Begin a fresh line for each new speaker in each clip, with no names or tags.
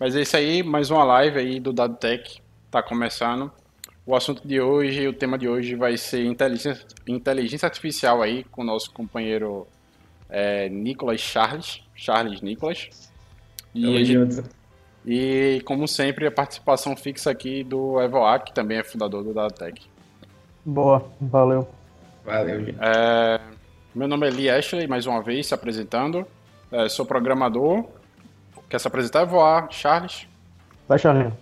Mas é isso aí, mais uma live aí do Dado Tech, tá começando. O assunto de hoje, o tema de hoje vai ser inteligência, inteligência artificial aí com o nosso companheiro é, Nicolas Charles, Charles Nicolas. E, gente, e como sempre, a participação fixa aqui do Evoac, que também é fundador do Dadatec.
Boa, valeu.
Valeu, gente.
É, meu nome é Lee Ashley, mais uma vez, se apresentando. É, sou programador. Quer se apresentar? Voar, Charles.
Vai, Charles.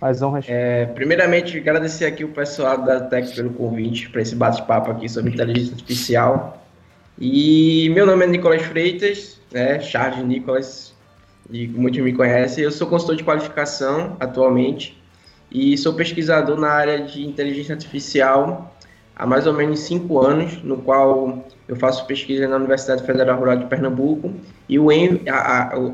Mais honras.
É, primeiramente, agradecer aqui o pessoal da Tech pelo convite para esse bate-papo aqui sobre inteligência artificial. E meu nome é Nicolas Freitas, né, Charles Nicolas, e muitos me conhecem. Eu sou consultor de qualificação atualmente e sou pesquisador na área de inteligência artificial há mais ou menos cinco anos, no qual eu faço pesquisa na Universidade Federal Rural de Pernambuco e o, a, a,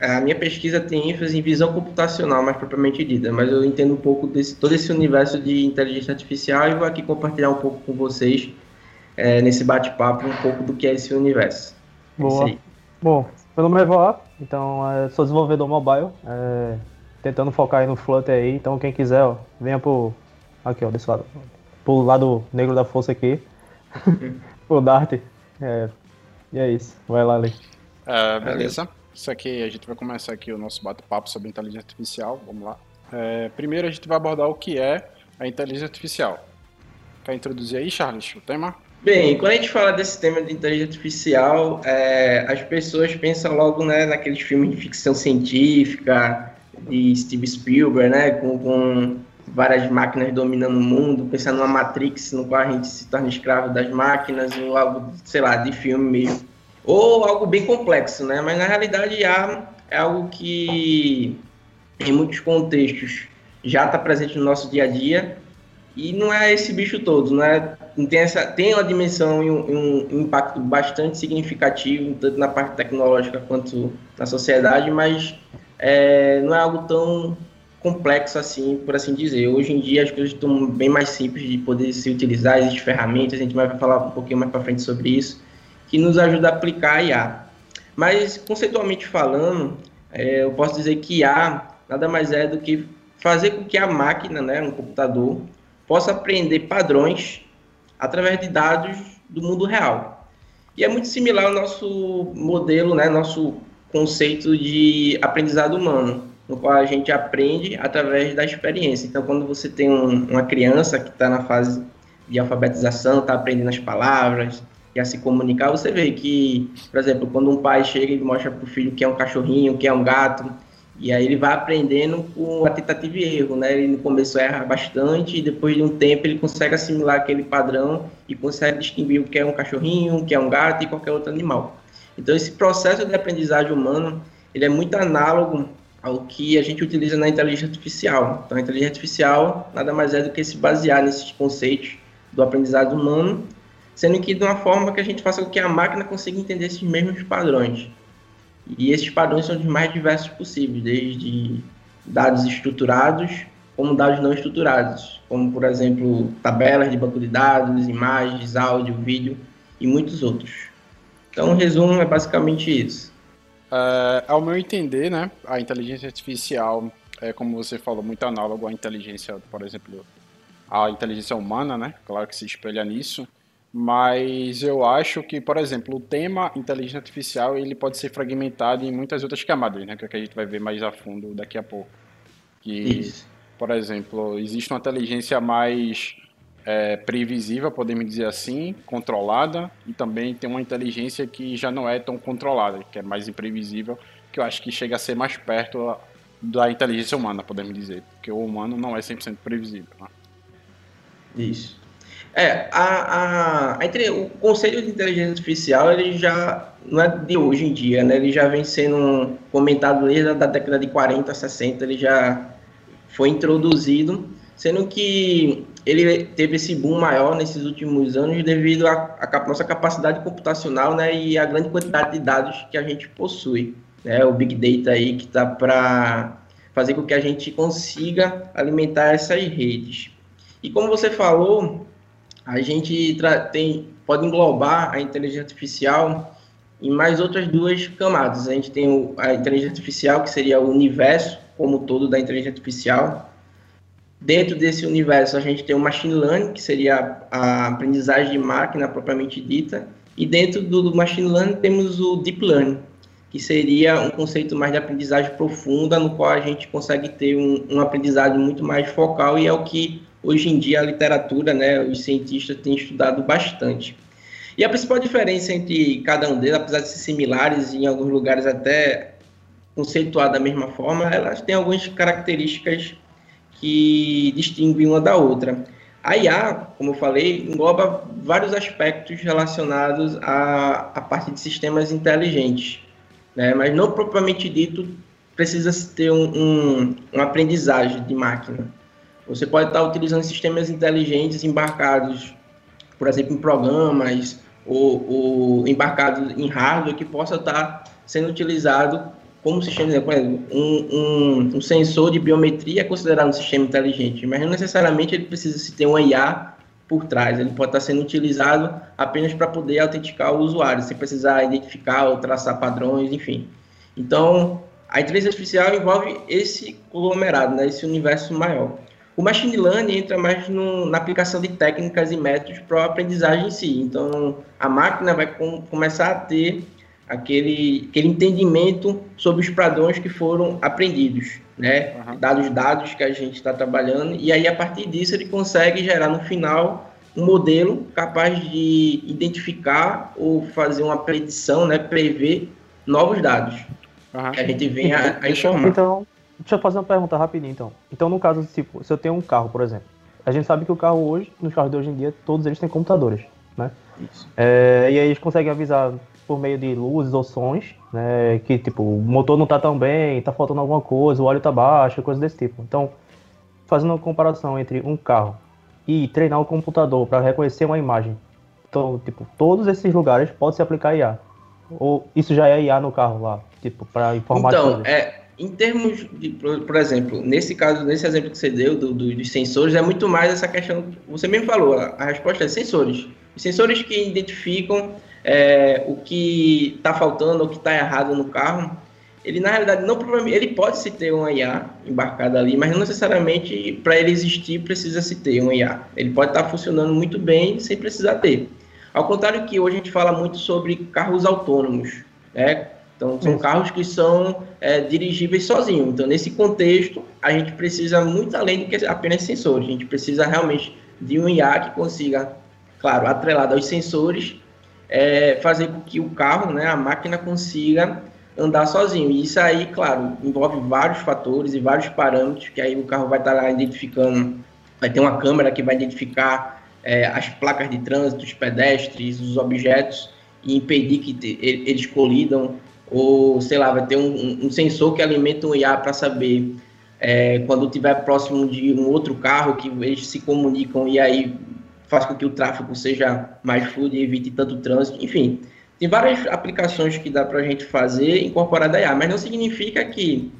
a minha pesquisa tem ênfase em visão computacional, mais propriamente dita, mas eu entendo um pouco desse todo esse universo de inteligência artificial e vou aqui compartilhar um pouco com vocês é, nesse bate-papo um pouco do que é esse universo.
Boa. É Bom, meu nome é Evoar, então é, sou desenvolvedor mobile, é, tentando focar aí no Flutter aí, então quem quiser, ó, venha pro, aqui ó, desse lado, pro lado negro da força aqui, pro Dart, é, e é isso, vai lá, ali.
É, beleza, isso aqui, a gente vai começar aqui o nosso bate-papo sobre inteligência artificial, vamos lá. É, primeiro a gente vai abordar o que é a inteligência artificial. Quer introduzir aí, Charles, o tema?
Bem, quando a gente fala desse tema de inteligência artificial, é, as pessoas pensam logo né, naqueles filmes de ficção científica, de Steve Spielberg, né, com, com várias máquinas dominando o mundo, pensando numa Matrix no qual a gente se torna escravo das máquinas, ou algo, sei lá, de filme mesmo. Ou algo bem complexo, né? Mas na realidade já é algo que em muitos contextos já está presente no nosso dia a dia e não é esse bicho todo, não é, tem, essa, tem uma dimensão e um, um, impacto bastante significativo, tanto na parte tecnológica quanto na sociedade, mas é, não é algo tão complexo assim, por assim dizer. Hoje em dia as coisas estão bem mais simples de poder se utilizar, existem ferramentas, a gente vai falar um pouquinho mais para frente sobre isso, que nos ajuda a aplicar a IA. Mas, conceitualmente falando, é, eu posso dizer que IA nada mais é do que fazer com que a máquina, né, um computador, possa aprender padrões através de dados do mundo real. E é muito similar ao nosso modelo, né, nosso conceito de aprendizado humano, no qual a gente aprende através da experiência. Então, quando você tem um, uma criança que está na fase de alfabetização, está aprendendo as palavras e a se comunicar, você vê que, por exemplo, quando um pai chega e mostra para o filho que é um cachorrinho, que é um gato, e aí ele vai aprendendo com a tentativa e erro, né? Ele no começo erra bastante e depois de um tempo ele consegue assimilar aquele padrão e consegue distinguir o que é um cachorrinho, o que é um gato e qualquer outro animal. Então esse processo de aprendizagem humano, ele é muito análogo ao que a gente utiliza na inteligência artificial. Então a inteligência artificial nada mais é do que se basear nesses conceitos do aprendizado humano, sendo que de uma forma que a gente faça com que a máquina consiga entender esses mesmos padrões. E esses padrões são os mais diversos possíveis, desde dados estruturados como dados não estruturados, como, por exemplo, tabelas de banco de dados, imagens, áudio, vídeo e muitos outros. Então, o resumo é basicamente isso.
Uh, ao meu entender, né, a inteligência artificial é, como você falou, muito análogo à inteligência, por exemplo, à inteligência humana, né? Claro que se espelha nisso. Mas eu acho que, por exemplo, o tema inteligência artificial ele pode ser fragmentado em muitas outras camadas, né? Que, é que a gente vai ver mais a fundo daqui a pouco. Que, Isso. por exemplo, existe uma inteligência mais é, previsível, podemos dizer assim, controlada, e também tem uma inteligência que já não é tão controlada, que é mais imprevisível, que eu acho que chega a ser mais perto da inteligência humana, podemos dizer, porque o humano não é 100% previsível. Né?
Isso. É, a, a, o conceito de inteligência artificial, ele já não é de hoje em dia, né? Ele já vem sendo comentado desde a década de 40, 60, ele já foi introduzido, sendo que ele teve esse boom maior nesses últimos anos devido à nossa capacidade computacional, né? E a grande quantidade de dados que a gente possui, né? O Big Data aí que está para fazer com que a gente consiga alimentar essas redes. E como você falou, a gente tem, pode englobar a inteligência artificial e mais outras duas camadas. A gente tem a inteligência artificial, que seria o universo como todo da inteligência artificial. Dentro desse universo, a gente tem o machine learning, que seria a aprendizagem de máquina propriamente dita. E dentro do machine learning, temos o deep learning, que seria um conceito mais de aprendizagem profunda, no qual a gente consegue ter um, um aprendizado muito mais focal e é o que hoje em dia a literatura, né, os cientistas têm estudado bastante. E a principal diferença entre cada um deles, apesar de ser similares e em alguns lugares até conceituar da mesma forma, elas têm algumas características que distinguem uma da outra. A IA, como eu falei, engloba vários aspectos relacionados à, à parte de sistemas inteligentes, né? mas não propriamente dito precisa ter um, um, uma aprendizagem de máquina. Você pode estar utilizando sistemas inteligentes embarcados, por exemplo, em programas ou, ou embarcados em hardware que possa estar sendo utilizado como sistema, por exemplo, um, um, um, sensor de biometria é considerado um sistema inteligente, mas não necessariamente ele precisa se ter uma IA por trás, ele pode estar sendo utilizado apenas para poder autenticar o usuário, sem precisar identificar ou traçar padrões, enfim. Então, a inteligência artificial envolve esse conglomerado, né, esse universo maior. O machine learning entra mais no, na aplicação de técnicas e métodos para a aprendizagem em si. Então, a máquina vai com, começar a ter aquele, aquele entendimento sobre os padrões que foram aprendidos, né? Uhum. Dados dados que a gente está trabalhando e aí a partir disso ele consegue gerar no final um modelo capaz de identificar ou fazer uma predição, né? Prever novos dados uhum. que a gente venha a, a informar.
Então, deixa eu fazer uma pergunta rapidinho então. Então no caso tipo, se eu tenho um carro, por exemplo, a gente sabe que o carro hoje, nos carros de hoje em dia, todos eles têm computadores, né? É, e aí eles conseguem avisar por meio de luzes ou sons, né? Que tipo, o motor não tá tão bem, tá faltando alguma coisa, o óleo tá baixo, coisa desse tipo. Então, fazendo uma comparação entre um carro e treinar o computador para reconhecer uma imagem. Então, tipo, todos esses lugares pode se aplicar IA. Ou isso já é IA no carro lá, tipo, para informar
Então, é, em termos de, por, exemplo, nesse caso, nesse exemplo que você deu do, do, dos sensores, é muito mais essa questão. Você mesmo falou, a, a resposta é sensores. Os sensores que identificam é, o que está faltando, o que está errado no carro, ele na realidade não ele pode se ter uma IA embarcada ali, mas não necessariamente para ele existir precisa se ter uma IA. Ele pode estar tá funcionando muito bem sem precisar ter. Ao contrário que hoje a gente fala muito sobre carros autônomos, né? Então são carros que são é, dirigíveis sozinhos. Então nesse contexto a gente precisa muito além do que apenas sensores. A gente precisa realmente de um IA que consiga, claro, atrelado aos sensores, é, fazer com que o carro, né, a máquina consiga andar sozinho. E isso aí, claro, envolve vários fatores e vários parâmetros que aí o carro vai estar lá identificando, vai ter uma câmera que vai identificar é, as placas de trânsito, os pedestres, os objetos e impedir que te, eles colidam ou sei lá, vai ter um, um sensor que alimenta um IA para saber é, quando estiver próximo de um outro carro que eles se comunicam e aí faz com que o tráfego seja mais fluido e evite tanto trânsito, enfim. Tem várias aplicações que dá para a gente fazer incorporada a IA, mas não significa que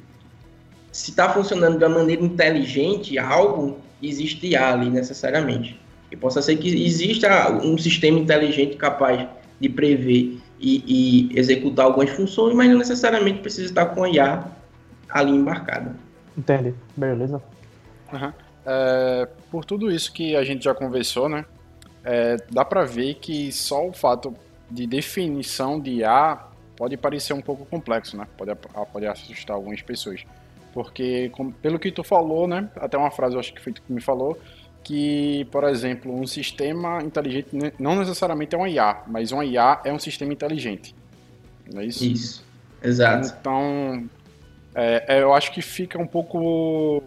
se está funcionando de uma maneira inteligente, algo existe IA ali necessariamente. E possa ser que exista um sistema inteligente capaz de prever e, e executar algumas funções, mas não necessariamente precisa estar com a IA ali embarcada.
Entende? Beleza.
Uhum. É, por tudo isso que a gente já conversou, né? É, dá para ver que só o fato de definição de A pode parecer um pouco complexo, né? Pode, pode assustar algumas pessoas. Porque, com, pelo que tu falou, né? Até uma frase eu acho que foi tu que me falou, que, por exemplo, um sistema inteligente não necessariamente é uma IA, mas uma IA é um sistema inteligente. Não é isso?
Isso, exato.
Então, é, é eu acho que fica um pouco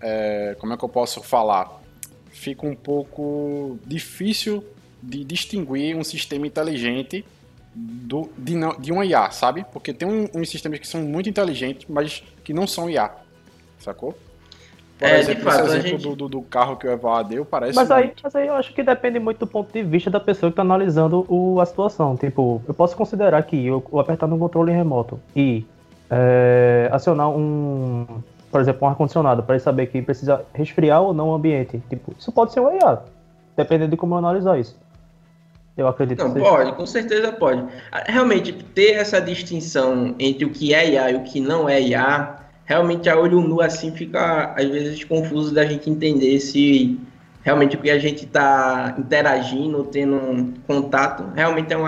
é, como é que eu posso falar? Fica um pouco difícil de distinguir um sistema inteligente do, de, de uma IA, sabe? Porque tem um, uns sistemas que são muito inteligentes, mas que não são IA, sacou? Por é, exemplo, fato, esse exemplo gente... do, do, carro que o Eval deu parece.
Mas aí, mas aí eu acho que depende muito do ponto de vista da pessoa que está analisando o, a situação. Tipo, eu posso considerar que eu, eu apertar no controle remoto e é, acionar um, por exemplo, um ar-condicionado, para ele saber que precisa resfriar ou não o ambiente. Tipo, isso pode ser um IA, dependendo de como eu analisar isso. Eu acredito
Não, pode, com certeza pode. Realmente, ter essa distinção entre o que é IA e o que não é IA, realmente a olho nu assim fica às vezes confuso da gente entender se realmente o que a gente está interagindo, tendo um contato, realmente é um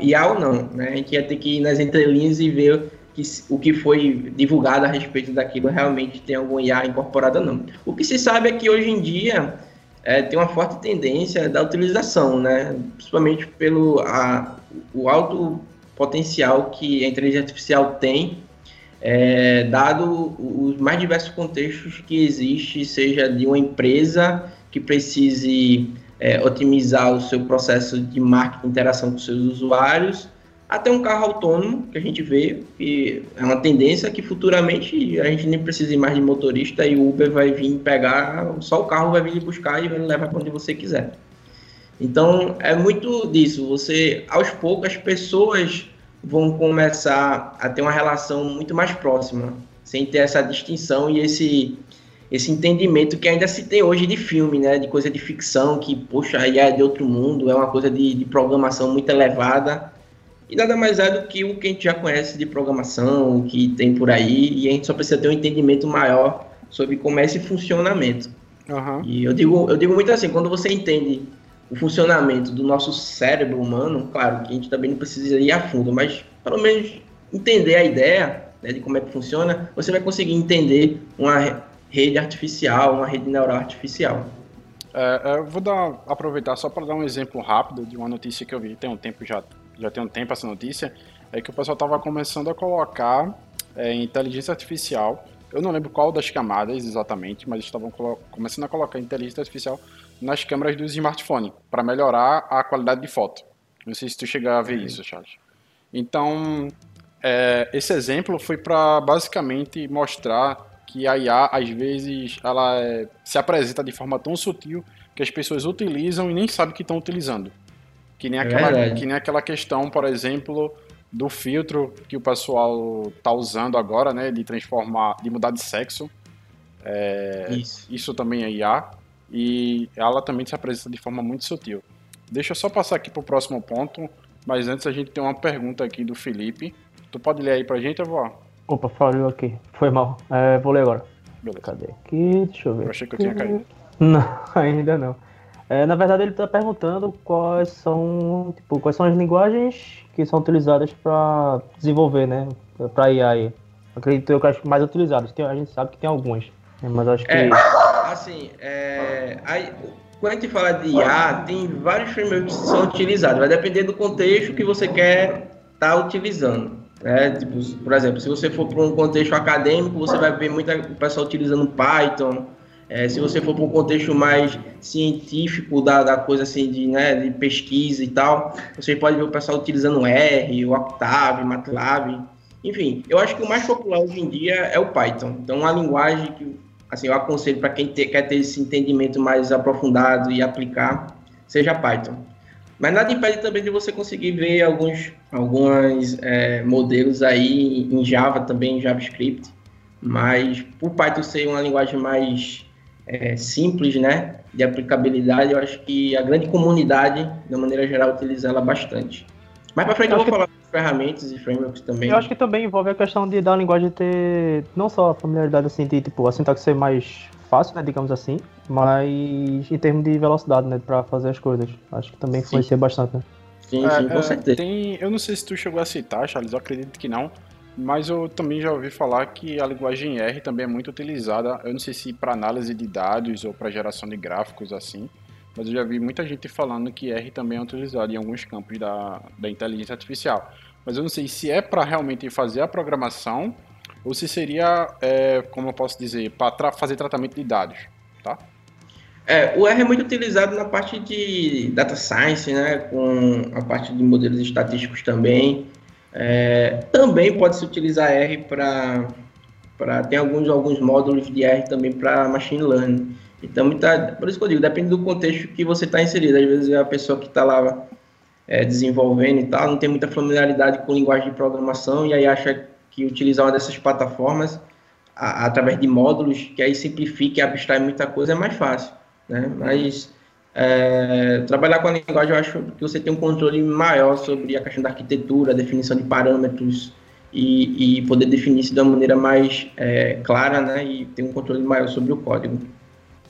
IA, ou não. Né? A gente ia ter que ir nas entrelinhas e ver que, o que foi divulgado a respeito daquilo realmente tem algum IA incorporado ou não. O que se sabe é que hoje em dia é, tem uma forte tendência da utilização, né? principalmente pelo a, o alto potencial que a inteligência artificial tem, é, dado os mais diversos contextos que existe, seja de uma empresa que precise é, otimizar o seu processo de marketing, interação com seus usuários, até um carro autônomo, que a gente vê que é uma tendência que futuramente a gente nem precisa mais de motorista e o Uber vai vir pegar, só o carro vai vir buscar e vai levar para onde você quiser. Então, é muito disso. Você, aos poucos, as pessoas vão começar a ter uma relação muito mais próxima, sem ter essa distinção e esse esse entendimento que ainda se tem hoje de filme, né, de coisa de ficção, que, poxa, aí é de outro mundo, é uma coisa de, de programação muito elevada, e nada mais é do que o que a gente já conhece de programação, que tem por aí, e a gente só precisa ter um entendimento maior sobre como é esse funcionamento. Uhum. E eu digo, eu digo muito assim, quando você entende o funcionamento do nosso cérebro humano, claro que a gente também não precisa ir a fundo, mas pelo menos entender a ideia né, de como é que funciona, você vai conseguir entender uma rede artificial, uma rede neural artificial.
É, é eu vou dar, aproveitar só para dar um exemplo rápido de uma notícia que eu vi tem um tempo já já tem um tempo essa notícia, é que o pessoal estava começando a colocar é, inteligência artificial. Eu não lembro qual das camadas exatamente, mas estavam começando a colocar inteligência artificial nas câmeras dos smartphones para melhorar a qualidade de foto. Não sei se tu chegar a ver isso, Charles. Então, é, esse exemplo foi para basicamente mostrar que a IA, às vezes, ela é, se apresenta de forma tão sutil que as pessoas utilizam e nem sabem que estão utilizando. Que nem, é aquela, que nem aquela questão, por exemplo, do filtro que o pessoal tá usando agora, né? De transformar, de mudar de sexo. É, isso. isso também é IA. E ela também se apresenta de forma muito sutil. Deixa eu só passar aqui pro próximo ponto. Mas antes a gente tem uma pergunta aqui do Felipe. Tu pode ler aí pra gente, avó?
Opa, falou aqui. Foi mal. É, vou ler agora. Beleza. Cadê aqui? Deixa eu ver.
Eu achei que eu tinha caído.
Não, ainda não. É, na verdade, ele está perguntando quais são, tipo, quais são as linguagens que são utilizadas para desenvolver, né? Para IA. Acredito eu que as mais utilizadas. Tem, a gente sabe que tem algumas, né, mas acho que.
É, assim, é, aí, quando a gente fala de IA, tem vários frameworks que são utilizados. Vai depender do contexto que você quer estar tá utilizando. Né? Tipo, por exemplo, se você for para um contexto acadêmico, você vai ver muita pessoa utilizando Python é, se você for para um contexto mais científico da, da coisa assim de, né, de pesquisa e tal, você pode ver o pessoal utilizando R, Octave, MATLAB, enfim. Eu acho que o mais popular hoje em dia é o Python. Então, uma linguagem que assim, eu aconselho para quem te, quer ter esse entendimento mais aprofundado e aplicar, seja Python. Mas nada impede também de você conseguir ver alguns, alguns é, modelos aí em Java também, em JavaScript. Mas por Python ser uma linguagem mais é, simples, né, de aplicabilidade, eu acho que a grande comunidade, de maneira geral, utiliza ela bastante. Mais para frente eu, eu vou falar ferramentas e frameworks também.
Eu acho que também envolve a questão de da linguagem ter não só a familiaridade assim de tipo a sintaxe ser mais fácil, né, digamos assim, mas em termos de velocidade, né, para fazer as coisas. Acho que também influencia bastante, né?
Sim, sim, é, com é, certeza.
Tem, eu não sei se tu chegou a citar, Charles, eu acredito que não, mas eu também já ouvi falar que a linguagem R também é muito utilizada, eu não sei se para análise de dados ou para geração de gráficos assim, mas eu já vi muita gente falando que R também é utilizado em alguns campos da, da inteligência artificial. Mas eu não sei se é para realmente fazer a programação ou se seria, é, como eu posso dizer, para tra fazer tratamento de dados, tá?
É, o R é muito utilizado na parte de data science, né, com a parte de modelos estatísticos também. É, também pode se utilizar R para tem alguns alguns módulos de R também para machine learning. Então, muita, por isso que eu digo, depende do contexto que você está inserido. Às vezes a pessoa que está lá é, desenvolvendo e tal não tem muita familiaridade com linguagem de programação e aí acha que utilizar uma dessas plataformas a, através de módulos que aí simplifica e abstrai muita coisa é mais fácil, né? Mas É, trabalhar com a linguagem, eu acho que você tem um controle maior sobre a questão da arquitetura, a definição de parâmetros e, e poder definir isso de uma maneira mais é, clara, né? E ter um controle maior sobre o código.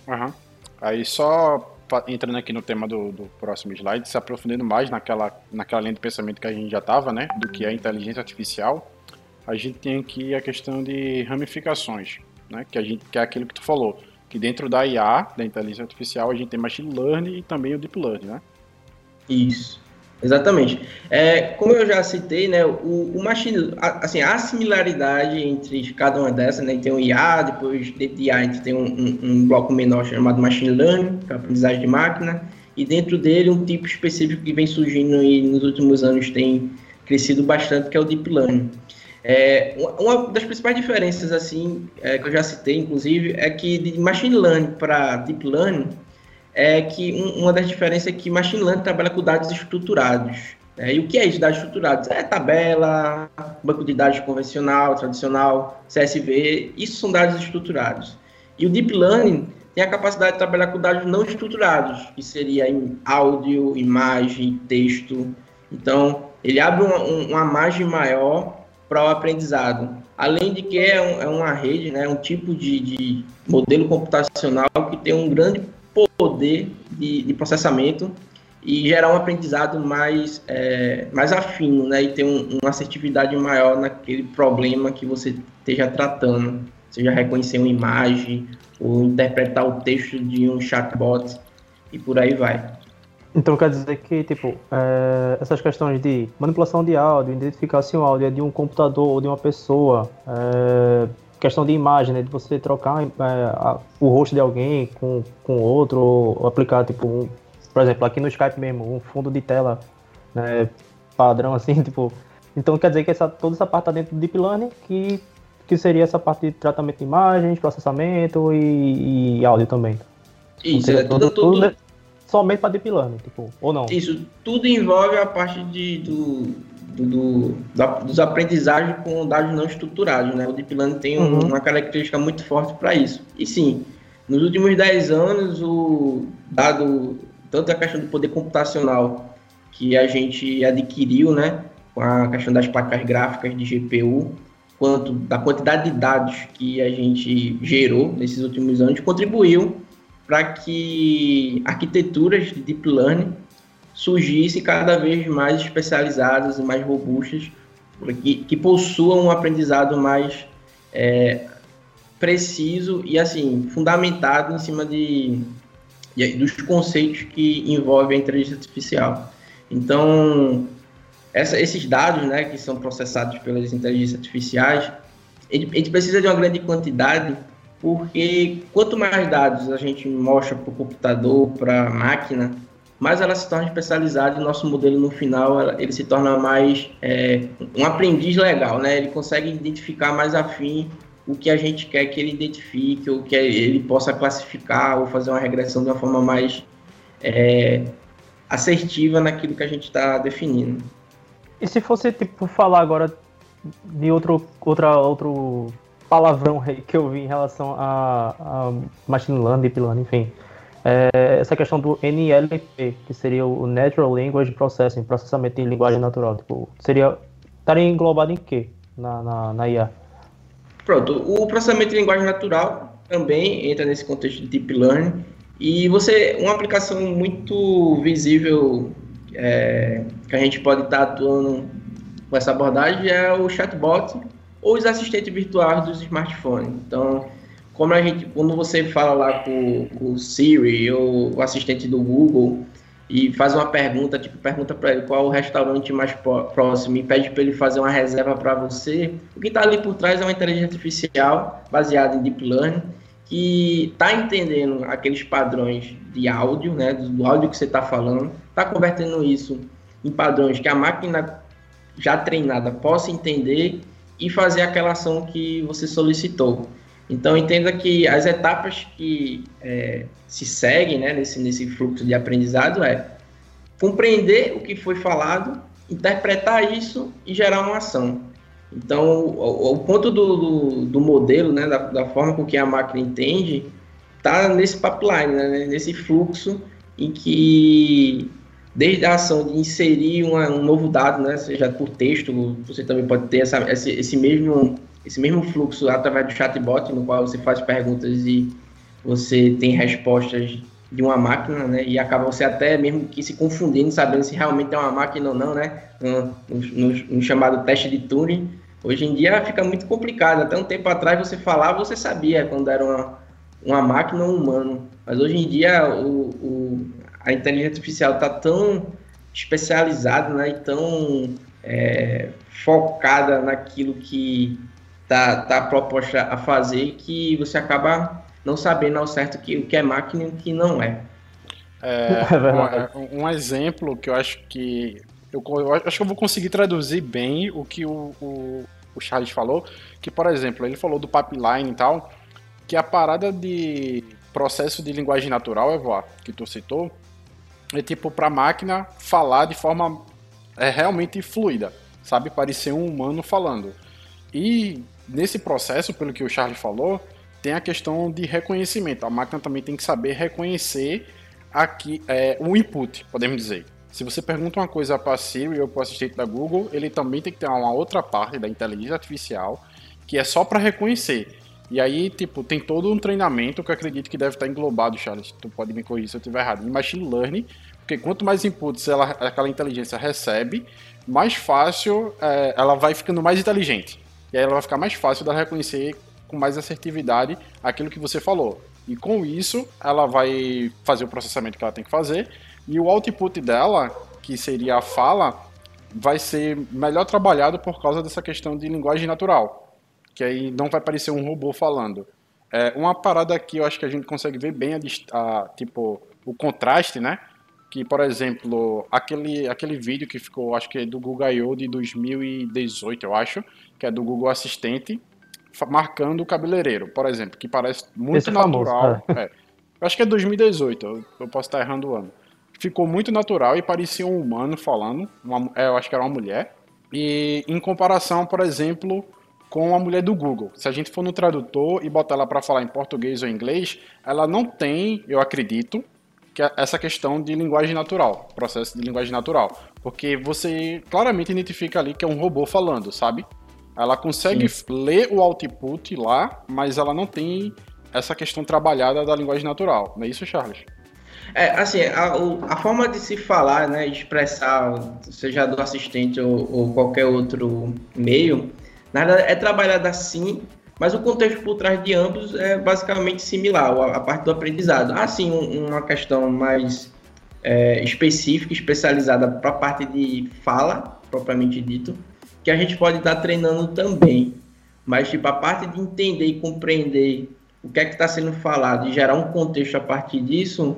Uhum. Aí só entrando aqui no tema do, do, próximo slide, se aprofundando mais naquela, naquela linha de pensamento que a gente já estava, né? Do que é a inteligência artificial, a gente tem aqui a questão de ramificações, né? Que, a gente, que é aquilo que tu falou que dentro da IA, da inteligência artificial, a gente tem machine learning e também o deep learning, né?
Isso, exatamente. É, como eu já citei, né, o, o machine, assim, a similaridade entre cada uma dessas, né, tem o IA, depois dentro de IA a gente tem um, um, um bloco menor chamado machine learning, que é a aprendizagem de máquina, e dentro dele um tipo específico que vem surgindo e nos últimos anos tem crescido bastante, que é o deep learning. É, uma das principais diferenças, assim, é, que eu já citei, inclusive, é que de machine learning para deep learning, é que um, uma das diferenças é que machine learning trabalha com dados estruturados. Né? E o que é isso, dados estruturados? É tabela, banco de dados convencional, tradicional, CSV, isso são dados estruturados. E o deep learning tem a capacidade de trabalhar com dados não estruturados, que seria em áudio, imagem, texto. Então, ele abre uma, uma margem maior para o aprendizado. Além de que é, um, é uma rede, né, um tipo de, de, modelo computacional que tem um grande poder de, de processamento e gerar um aprendizado mais, é, mais afino, né, e ter um, uma assertividade maior naquele problema que você esteja tratando, seja reconhecer uma imagem ou interpretar o texto de um chatbot e por aí vai.
Então quer dizer que, tipo, é, essas questões de manipulação de áudio, identificar se o áudio é de um computador ou de uma pessoa, é, questão de imagem, né, de você trocar é, a, o rosto de alguém com, com outro, ou aplicar, tipo, um, por exemplo, aqui no Skype mesmo, um fundo de tela né, padrão, assim, tipo. Então quer dizer que essa, toda essa parte tá dentro do Deep Learning, que, que seria essa parte de tratamento de imagens, processamento e, e áudio também.
Isso, é tudo, tudo, tudo,
somente para deep learning, tipo, ou não?
Isso, tudo envolve a parte de, do, do, do da, dos aprendizagens com dados não estruturados, né? O deep learning tem um, uhum. uma característica muito forte para isso. E sim, nos últimos 10 anos, o dado, tanto a questão do poder computacional que a gente adquiriu, né, com a questão das placas gráficas de GPU, quanto da quantidade de dados que a gente gerou nesses últimos anos, contribuiu para que arquiteturas de deep learning surgissem cada vez mais especializadas e mais robustas, que, que possuam um aprendizado mais é, preciso e assim fundamentado em cima de, de, dos conceitos que envolvem a inteligência artificial. Então, essa, esses dados, né, que são processados pelas inteligências artificiais, a gente precisa de uma grande quantidade porque quanto mais dados a gente mostra para o computador, para a máquina, mais ela se torna especializada e o nosso modelo no final ele se torna mais é, um aprendiz legal, né? Ele consegue identificar mais afim o que a gente quer que ele identifique, ou que ele possa classificar ou fazer uma regressão de uma forma mais é, assertiva naquilo que a gente está definindo.
E se fosse tipo falar agora de outro, outra, outro palavrão que eu vi em relação a, a machine learning, deep learning, enfim. É essa questão do NLP, que seria o Natural Language Processing, processamento de linguagem natural. Tipo, seria, estaria englobado em quê na, na, na IA?
Pronto, o processamento de linguagem natural também entra nesse contexto de deep learning. E você, uma aplicação muito visível é, que a gente pode estar atuando com essa abordagem é o chatbot ou os assistentes virtuais dos smartphones. Então, como a gente, quando você fala lá com, com o Siri ou o assistente do Google e faz uma pergunta, tipo, pergunta para ele qual o restaurante mais próximo e pede para ele fazer uma reserva para você, o que está ali por trás é uma inteligência artificial baseada em deep learning que está entendendo aqueles padrões de áudio, né, do áudio que você está falando, está convertendo isso em padrões que a máquina já treinada possa entender e fazer aquela ação que você solicitou. Então, entenda que as etapas que é, se seguem né, nesse, nesse fluxo de aprendizado é compreender o que foi falado, interpretar isso e gerar uma ação. Então, o, o ponto do, do, do, modelo, né, da, da, forma com que a máquina entende, está nesse pipeline, né, nesse fluxo em que desde a ação de inserir uma, um novo dado, né, seja por texto, você também pode ter essa, esse, esse, mesmo, esse mesmo fluxo através do chatbot, no qual você faz perguntas e você tem respostas de uma máquina, né, e acaba você até mesmo que se confundindo, sabendo se realmente é uma máquina ou não, né, no, no, no chamado teste de Turing. Hoje em dia fica muito complicado, até um tempo atrás você falava, você sabia quando era uma, uma máquina ou um humano, mas hoje em dia o, o a inteligência artificial está tão especializada né, e tão é, focada naquilo que está tá proposta a fazer que você acaba não sabendo ao certo que, o que é máquina e o que não é.
É, é um, um, exemplo que eu acho que eu, eu, acho que eu vou conseguir traduzir bem o que o, o, o Charles falou, que por exemplo ele falou do pipeline e tal, que a parada de processo de linguagem natural, Evoar, que tu citou, é tipo para a máquina falar de forma é, realmente fluida, sabe? Parecer um humano falando. E nesse processo, pelo que o Charles falou, tem a questão de reconhecimento. A máquina também tem que saber reconhecer aqui é, um input, podemos dizer. Se você pergunta uma coisa para Siri ou para o assistente da Google, ele também tem que ter uma outra parte da inteligência artificial que é só para reconhecer. E aí, tipo, tem todo um treinamento que eu acredito que deve estar englobado, Charles. Tu pode me corrigir se eu estiver errado. Em machine learning, porque quanto mais inputs ela, aquela inteligência recebe, mais fácil é, ela vai ficando mais inteligente. E aí ela vai ficar mais fácil dela reconhecer com mais assertividade aquilo que você falou. E com isso, ela vai fazer o processamento que ela tem que fazer. E o output dela, que seria a fala, vai ser melhor trabalhado por causa dessa questão de linguagem natural que aí não vai parecer um robô falando. É, uma parada que eu acho que a gente consegue ver bem a, a, tipo o contraste, né? Que, por exemplo, aquele, aquele vídeo que ficou, acho que é do Google I.O. de 2018, eu acho, que é do Google Assistente, marcando o cabeleireiro, por exemplo, que parece muito Esse natural. É famoso, é. Eu acho que é 2018, eu, eu posso estar errando o ano. Ficou muito natural e parecia um humano falando, uma, é, eu acho que era uma mulher. E em comparação, por exemplo, com a mulher do Google. Se a gente for no tradutor e botar ela para falar em português ou inglês, ela não tem, eu acredito, que é essa questão de linguagem natural, processo de linguagem natural, porque você claramente identifica ali que é um robô falando, sabe? Ela consegue Sim. ler o output lá, mas ela não tem essa questão trabalhada da linguagem natural. Não é isso, Charles?
É, assim, a, a forma de se falar, né, expressar, seja do assistente ou, ou qualquer outro meio, na verdade, é trabalhada assim, mas o contexto por trás de ambos é basicamente similar, a, parte do aprendizado. Há sim um, uma questão mais é, específica, especializada para a parte de fala, propriamente dito, que a gente pode estar treinando também. Mas, tipo, a parte de entender e compreender o que é que está sendo falado e gerar um contexto a partir disso,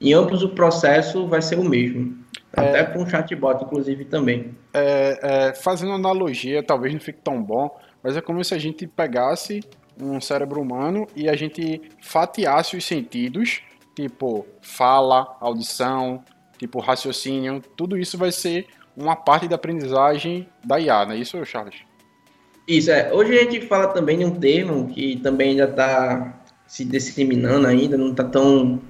em ambos o processo vai ser o mesmo. Até é, para um chatbot, inclusive, também.
É, é, fazendo analogia, talvez não fique tão bom, mas é como se a gente pegasse um cérebro humano e a gente fatiasse os sentidos, tipo fala, audição, tipo raciocínio, tudo isso vai ser uma parte da aprendizagem da IA, não é isso, Charles?
Isso, é. Hoje a gente fala também de um termo que também ainda está se disseminando ainda, não está tão...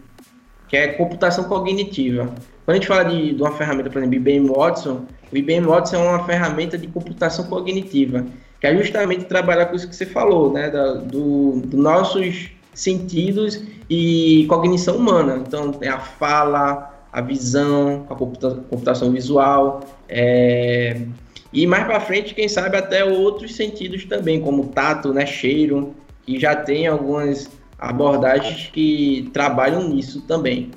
que é computação cognitiva. Quando a gente fala de, de uma ferramenta, por exemplo, IBM Watson, o IBM Watson é uma ferramenta de computação cognitiva, que é justamente trabalhar com isso que você falou, né, da, do, do nossos sentidos e cognição humana. Então, tem a fala, a visão, a computa computação visual, é... e mais para frente, quem sabe até outros sentidos também, como tato, né, cheiro, que já tem algumas abordagens que trabalham nisso também.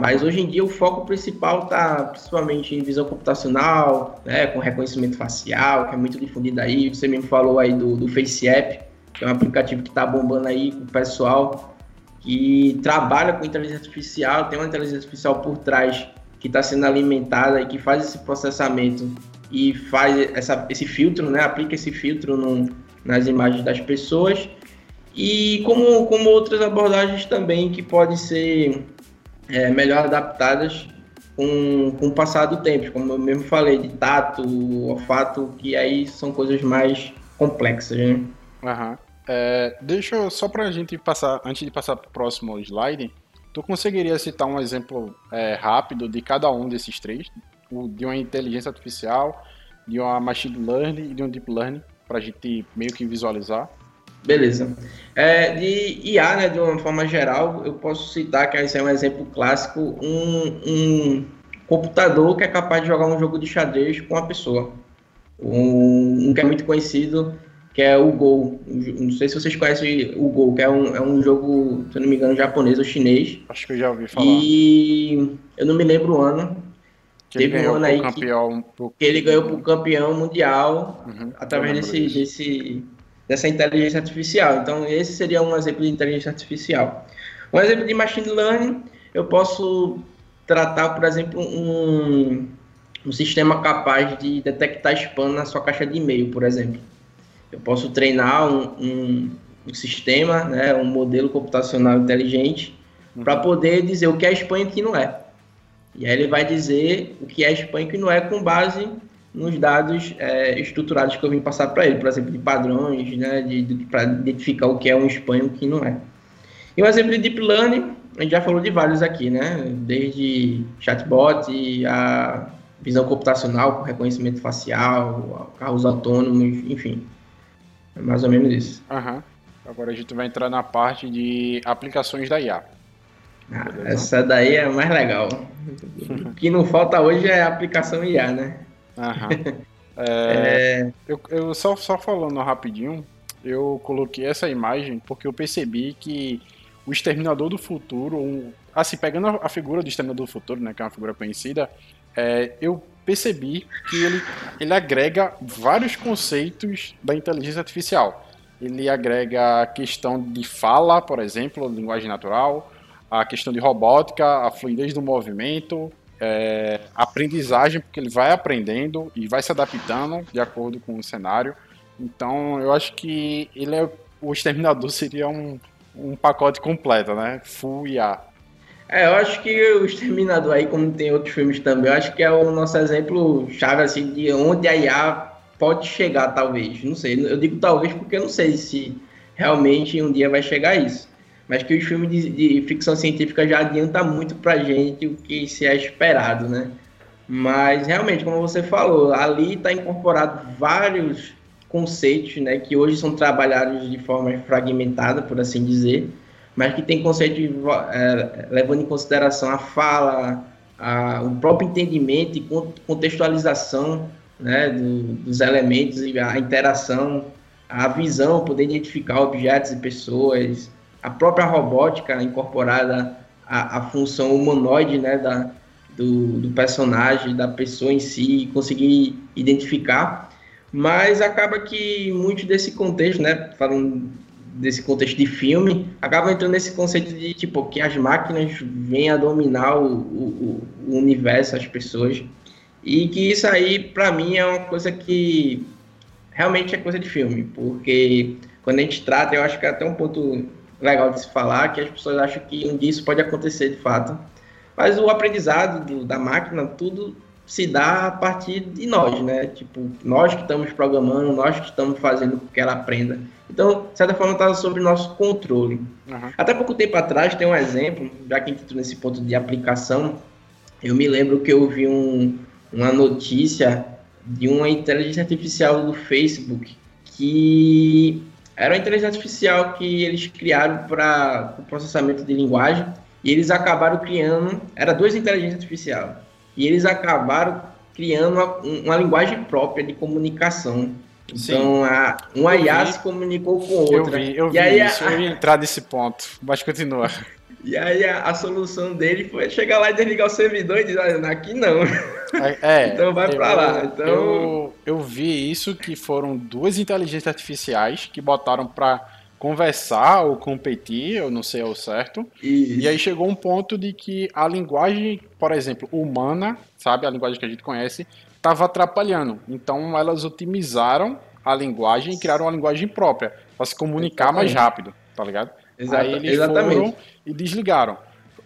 Mas hoje em dia o foco principal está principalmente em visão computacional, né, com reconhecimento facial, que é muito difundido aí. Você mesmo falou aí do, do FaceApp, que é um aplicativo que está bombando aí com o pessoal que trabalha com inteligência artificial, tem uma inteligência artificial por trás que está sendo alimentada e que faz esse processamento e faz essa, esse filtro, né, aplica esse filtro no, nas imagens das pessoas. E como, como outras abordagens também que podem ser é, melhor adaptadas com, com o passar do tempo, como eu mesmo falei, de tato, olfato, que aí são coisas mais complexas, né?
É, deixa eu, só pra gente passar, antes de passar pro próximo slide, Tu conseguiria citar um exemplo é, rápido de cada um desses três? O, de uma inteligência artificial, de uma machine learning e de um deep learning, para a gente meio que visualizar?
Beleza. É, de IA, né, de uma forma geral, eu posso citar que esse é um exemplo clássico, um, um computador que é capaz de jogar um jogo de xadrez com a pessoa. Um, um que é muito conhecido, que é o Go. Não sei se vocês conhecem o Go, que é um, é um jogo, se eu não me engano, japonês ou chinês.
Acho que eu já ouvi falar.
E eu não me lembro o ano.
Que Teve um ano aí campeão,
que, que, ele ganhou para o campeão mundial uhum, através desse, desse, dessa inteligência artificial. Então, esse seria um exemplo de inteligência artificial. Um exemplo de machine learning, eu posso tratar, por exemplo, um, um sistema capaz de detectar spam na sua caixa de e-mail, por exemplo. Eu posso treinar um, um, um sistema, né, um modelo computacional inteligente, uhum. para poder dizer o que é spam e o que não é. E aí ele vai dizer o que é spam e o que não é com base nos dados é, estruturados que eu vim passar para ele, por exemplo, de padrões, né, de, de para identificar o que é um spam e o que não é. E um exemplo de deep learning, a gente já falou de vários aqui, né, desde chatbot a visão computacional com reconhecimento facial, carros autônomos, enfim, é mais ou menos isso.
Uhum. Agora a gente vai entrar na parte de aplicações da IA.
Ah, essa daí é mais legal. o que não falta hoje é aplicação IA, né?
Aham. É, é... Eu, eu só, só falando rapidinho, eu coloquei essa imagem porque eu percebi que o Exterminador do Futuro, um, assim, pegando a, a, figura do Exterminador do Futuro, né, que é uma figura conhecida, é, eu percebi que ele, ele agrega vários conceitos da inteligência artificial. Ele agrega a questão de fala, por exemplo, linguagem natural, a questão de robótica, a fluidez do movimento, é, aprendizagem, porque ele vai aprendendo e vai se adaptando de acordo com o cenário. Então, eu acho que ele é o exterminador seria um, um pacote completo, né? Full IA.
É, eu acho que o Exterminador aí, como tem outros filmes também, eu acho que é o nosso exemplo chave assim de onde a IA pode chegar, talvez. Não sei, eu digo talvez porque eu não sei se realmente um dia vai chegar isso mas que os filmes de, de ficção científica já adianta muito pra gente o que se é esperado, né? Mas realmente, como você falou, ali está incorporado vários conceitos, né, que hoje são trabalhados de forma fragmentada, por assim dizer, mas que tem conceitos é, levando em consideração a fala, a, o próprio entendimento e contextualização né, do, dos elementos, a interação, a visão, poder identificar objetos e pessoas, a própria robótica incorporada à, à função humanoide né, da, do, do, personagem, da pessoa em si, conseguir identificar. Mas acaba que muito desse contexto, né, falando desse contexto de filme, acaba entrando nesse conceito de tipo que as máquinas vêm a dominar o, o, o universo, as pessoas. E que isso aí, para mim, é uma coisa que realmente é coisa de filme, porque quando a gente trata, eu acho que é até um ponto legal de se falar, que as pessoas acham que um dia isso pode acontecer de fato. Mas o aprendizado do, da máquina, tudo se dá a partir de nós, né? Tipo, nós que estamos programando, nós que estamos fazendo com que ela aprenda. Então, de certa forma, está sobre nosso controle. Uhum. Até pouco tempo atrás, tem um exemplo, já que a gente entrou nesse ponto de aplicação, eu me lembro que eu vi um, uma notícia de uma inteligência artificial do Facebook que era uma inteligência artificial que eles criaram para o processamento de linguagem e eles acabaram criando, era duas inteligências artificiais, e eles acabaram criando uma, uma linguagem própria de comunicação. Sim. Então, a, uma IA se comunicou com outra.
Eu vi, eu vi aí, isso, a, eu ia entrar nesse ponto, mas continua.
E aí a, a, solução dele foi chegar lá e desligar o servidor e dizer, ah, aqui não.
É, é
então vai para lá. Então...
Eu, eu vi isso que foram duas inteligências artificiais que botaram para conversar ou competir, eu não sei ao certo. Isso. E aí chegou um ponto de que a linguagem, por exemplo, humana, sabe, a linguagem que a gente conhece, estava atrapalhando. Então elas otimizaram a linguagem e criaram uma linguagem própria para se comunicar mais rápido, tá ligado?
Exata, aí eles exatamente. foram
e desligaram.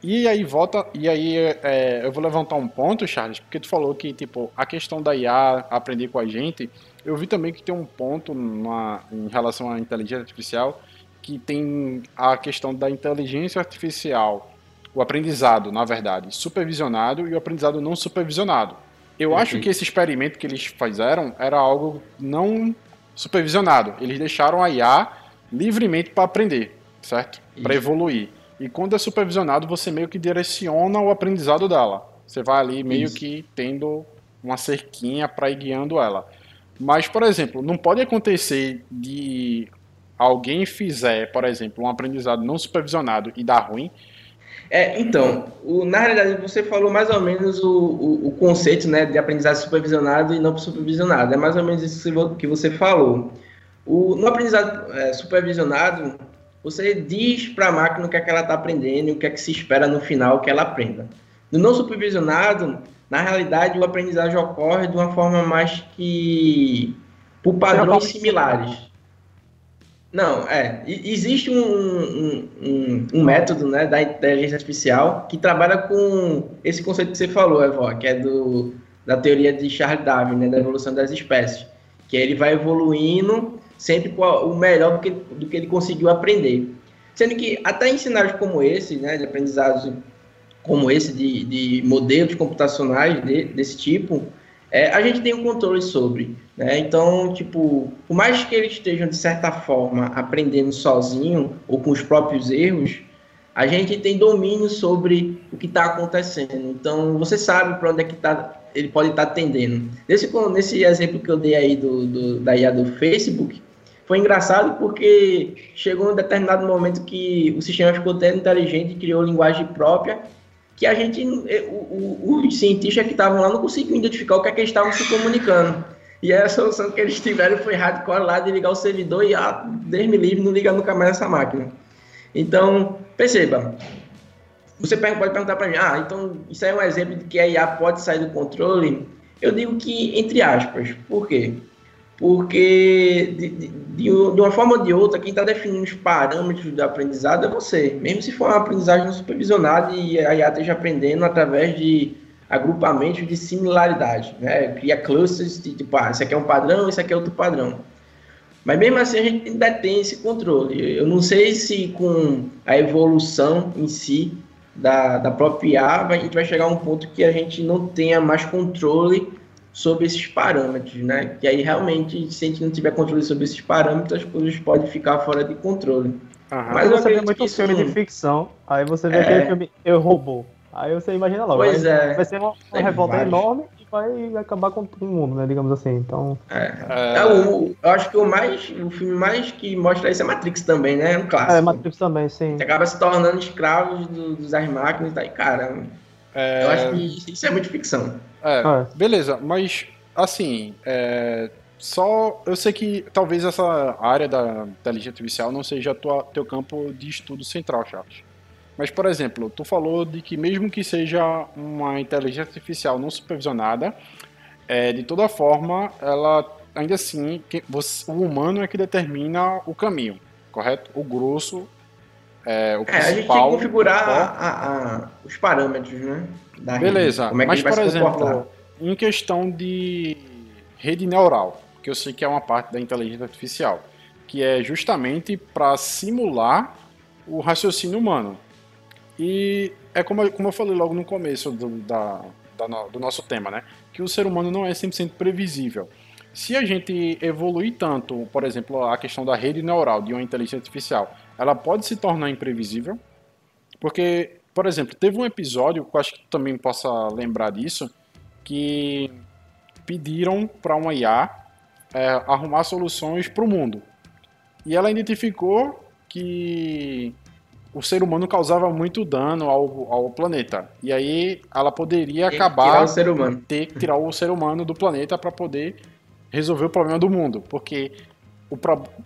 E aí volta, e aí é, eu vou levantar um ponto, Charles, porque tu falou que tipo a questão da IA aprender com a gente, eu vi também que tem um ponto numa, em relação à inteligência artificial que tem a questão da inteligência artificial o aprendizado, na verdade, supervisionado e o aprendizado não supervisionado. Eu uhum. acho que esse experimento que eles fizeram era algo não supervisionado. Eles deixaram a IA livremente para aprender, certo? Para evoluir. E quando é supervisionado, você meio que direciona o aprendizado dela. Você vai ali meio Isso. que tendo uma cerquinha para ir guiando ela. Mas, por exemplo, não pode acontecer de alguém fizer, por exemplo, um aprendizado não supervisionado e dar ruim.
É, então, o, na realidade você falou mais ou menos o, o, o, conceito né, de aprendizado supervisionado e não supervisionado. É mais ou menos isso que você falou. O, no aprendizado é, supervisionado, você diz para a máquina o que é que ela está aprendendo e o que é que se espera no final que ela aprenda. No não supervisionado, na realidade, o aprendizagem ocorre de uma forma mais que por padrões similares. Não, é. Existe um, um, um, um, método né, da inteligência artificial que trabalha com esse conceito que você falou, Evo, que é do, da teoria de Charles Darwin, né, da evolução das espécies. Que ele vai evoluindo sempre o melhor do que, do que ele conseguiu aprender. Sendo que até em cenários como esse, né, de aprendizados como esse, de, de modelos computacionais de, desse tipo, é, a gente tem um controle sobre. Né? Então, tipo, por mais que eles estejam, de certa forma, aprendendo sozinho ou com os próprios erros, a gente tem domínio sobre o que está acontecendo. Então, você sabe para onde é que tá, ele pode estar tá tendendo. Nesse, nesse exemplo que eu dei aí do, do, da IA do Facebook, foi engraçado porque chegou um determinado momento que o sistema ficou tão inteligente e criou linguagem própria que a gente, o, os cientistas que estavam lá não conseguiam identificar o que é que eles estavam se comunicando. E a solução que eles tiveram foi hardcore lá de ligar o servidor e, ah, Deus me livre, não liga nunca mais essa máquina. Então, perceba, você pode perguntar para mim, ah, então isso é um exemplo de que a IA pode sair do controle? Eu digo que, entre aspas, por quê? Porque de, de, de, uma forma ou de outra, quem está definindo os parâmetros do aprendizado é você, mesmo se for uma aprendizagem supervisionada e a IA esteja aprendendo através de agrupamentos de similaridade, né? cria clusters de tipo, ah, esse aqui é um padrão, esse aqui é outro padrão. Mas mesmo assim a gente ainda tem esse controle. Eu não sei se com a evolução em si da, da própria IA, a gente vai chegar a um ponto que a gente não tenha mais controle sobre esses parâmetros, né? Que aí realmente, se a gente não tiver controle sobre esses parâmetros, as coisas podem ficar fora de controle.
Aham. Mas você vê muito filme de ficção, aí você vê é... aquele filme Eu Robô. Aí você imagina logo.
Pois é.
Vai ser uma, uma revolta vários. enorme e vai acabar com todo mundo, né? Digamos assim. Então.
É. é. o, eu acho que o mais. O filme mais que mostra isso é Matrix também, né? É um clássico.
É, Matrix também, sim.
Você acaba se tornando escravos do, dos máquinas e daí, cara. É... Eu acho que isso é muito ficção.
É, ah. beleza, mas assim, é, só eu sei que talvez essa área da inteligência artificial não seja tua, teu campo de estudo central, Charles. Mas, por exemplo, tu falou de que mesmo que seja uma inteligência artificial não supervisionada, é, de toda forma, ela ainda assim, que, você, o humano é que determina o caminho, correto? O grosso, é, o
é, a gente tem que configurar a, a, os parâmetros, né?
Beleza, Como é que mas por exemplo, em questão de rede neural, que eu sei que é uma parte da inteligência artificial, que é justamente para simular o raciocínio humano. E é como, como eu falei logo no começo do, da, da, do nosso tema, né? Que o ser humano não é 100% previsível. Se a gente evoluir tanto, por exemplo, a questão da rede neural de uma inteligência artificial, ela pode se tornar imprevisível. Porque, por exemplo, teve um episódio, que eu acho que tu também possa lembrar disso, que pediram para uma IA é, arrumar soluções para o mundo. E ela identificou que o ser humano causava muito dano ao, ao planeta. E aí ela poderia Tem acabar
tirar o ser humano.
ter que tirar o ser humano do planeta para poder resolver o problema do mundo, porque o,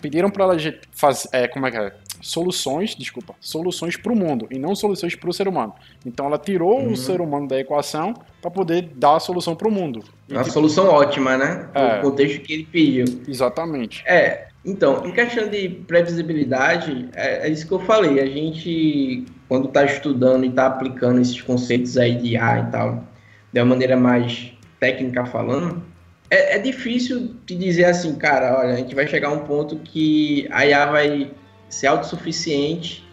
pediram para ela fazer, é, como é que é? Soluções, desculpa, soluções para o mundo e não soluções para o ser humano. Então ela tirou uhum. o ser humano da equação para poder dar a solução para o mundo.
Uma tipo, solução ótima, né?
É,
no contexto que ele pediu.
Exatamente.
É, então, em questão de previsibilidade, é, é isso que eu falei. A gente, quando está estudando e está aplicando esses conceitos aí de IA e tal, de uma maneira mais técnica falando, é, é difícil de dizer assim, cara, olha, a gente vai chegar a um ponto que a IA vai ser autossuficiente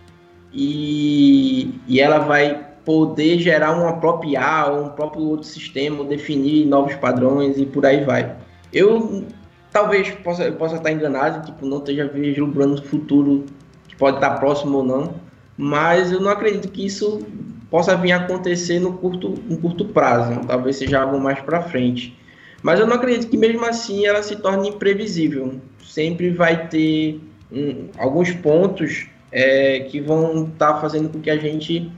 e, e ela vai poder gerar uma própria IA um próprio outro sistema, definir novos padrões e por aí vai. Eu talvez possa, possa estar enganado, tipo, não esteja vislumbrando o futuro que pode estar próximo ou não, mas eu não acredito que isso possa vir a acontecer no curto, no curto prazo, talvez seja algo mais para frente. Mas eu não acredito que mesmo assim ela se torne imprevisível. Sempre vai ter um, alguns pontos é, que vão estar tá fazendo com que a gente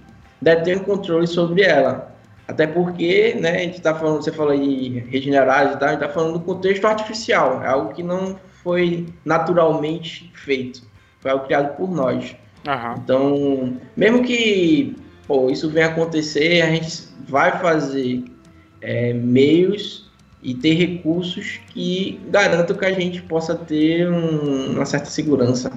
tenha um controle sobre ela. Até porque, né, a gente está falando, você falou aí regenerado e tal, a gente está falando do contexto artificial, é algo que não foi naturalmente feito, foi algo criado por nós. Uhum. Então, mesmo que pô, isso venha acontecer, a gente vai fazer é, meios e ter recursos que garantam que a gente possa ter um, uma certa segurança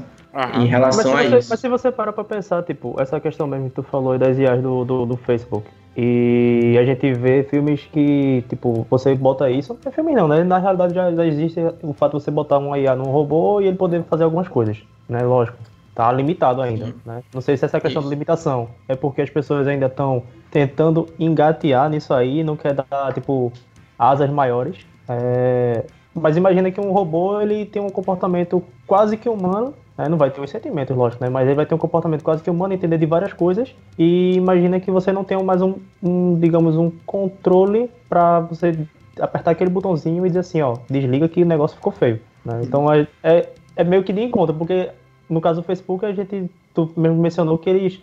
em relação
a
você,
isso. Mas se você para pra pensar, tipo, essa questão mesmo que tu falou das IAs do, do, do, Facebook, e a gente vê filmes que, tipo, você bota isso, não é filme não, né? Na realidade já, já existe o fato de você botar uma IA num robô e ele poder fazer algumas coisas, né? Lógico. Tá limitado ainda, uhum. né? Não sei se essa questão isso. de limitação é porque as pessoas ainda estão tentando engatear nisso aí, não quer dar, tipo, asas maiores. É... Mas imagina que um robô ele tem um comportamento quase que humano, né? não vai ter os sentimentos, lógico, né? mas ele vai ter um comportamento quase que humano, entender de várias coisas. E imagina que você não tem mais um, um digamos, um controle para você apertar aquele botãozinho e dizer assim, ó, desliga que o negócio ficou feio. Né? Então é, é, é meio que de encontro, porque no caso do Facebook a gente, tu mesmo mencionou que eles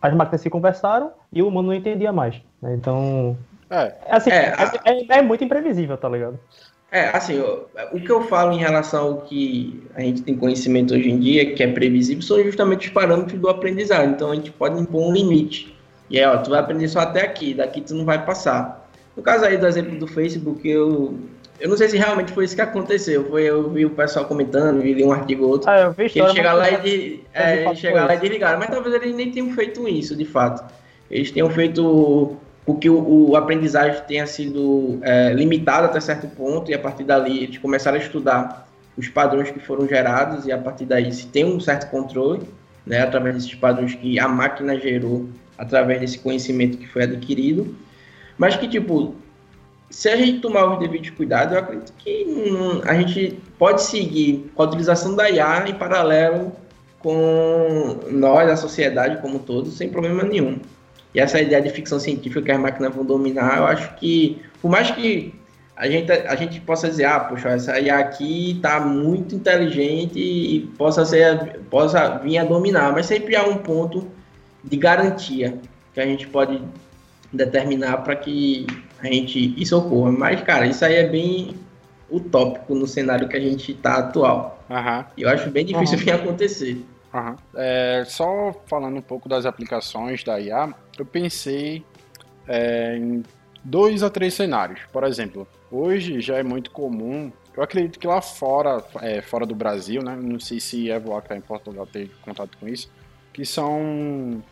as máquinas se conversaram e o humano não entendia mais. Né? Então é. Assim, é, é, é, muito imprevisível, tá ligado?
É, assim, o, o que eu falo em relação ao que a gente tem conhecimento hoje em dia, que é previsível, são justamente os parâmetros do aprendizado. Então a gente pode impor um limite. E aí, ó, tu vai aprender só até aqui, daqui tu não vai passar. No caso aí do exemplo do Facebook, eu, eu não sei se realmente foi isso que aconteceu. Foi, eu vi o pessoal comentando, vi um artigo ou outro. Ah, eu vi que eles chegaram lá, e, de, é, eles chegaram lá e desligaram. Mas talvez eles nem tenham feito isso, de fato. Eles tenham feito porque o, o aprendizagem tenha sido é, limitado até certo ponto e a partir dali eles começaram a estudar os padrões que foram gerados e a partir daí se tem um certo controle, né, através desses padrões que a máquina gerou através desse conhecimento que foi adquirido, mas que tipo se a gente tomar os devidos cuidados, eu acredito que hum, a gente pode seguir com a utilização da IA em paralelo com nós, a sociedade como um todo, sem problema nenhum. E essa ideia de ficção científica que as máquinas vão dominar, eu acho que, por mais que a gente, a gente possa dizer, ah, poxa, essa IA aqui está muito inteligente e possa, ser, possa vir a dominar, mas sempre há um ponto de garantia que a gente pode determinar para que a gente isso ocorra. Mas, cara, isso aí é bem utópico no cenário que a gente está atual. Uhum. Eu acho bem difícil uhum. vir acontecer.
Uhum. É, só falando um pouco das aplicações da IA, eu pensei é, em dois a três cenários. Por exemplo, hoje já é muito comum, eu acredito que lá fora, é, fora do Brasil, né, não sei se Evoa que está em Portugal tem contato com isso, que são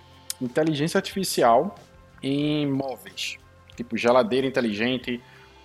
inteligência artificial em móveis, tipo geladeira inteligente,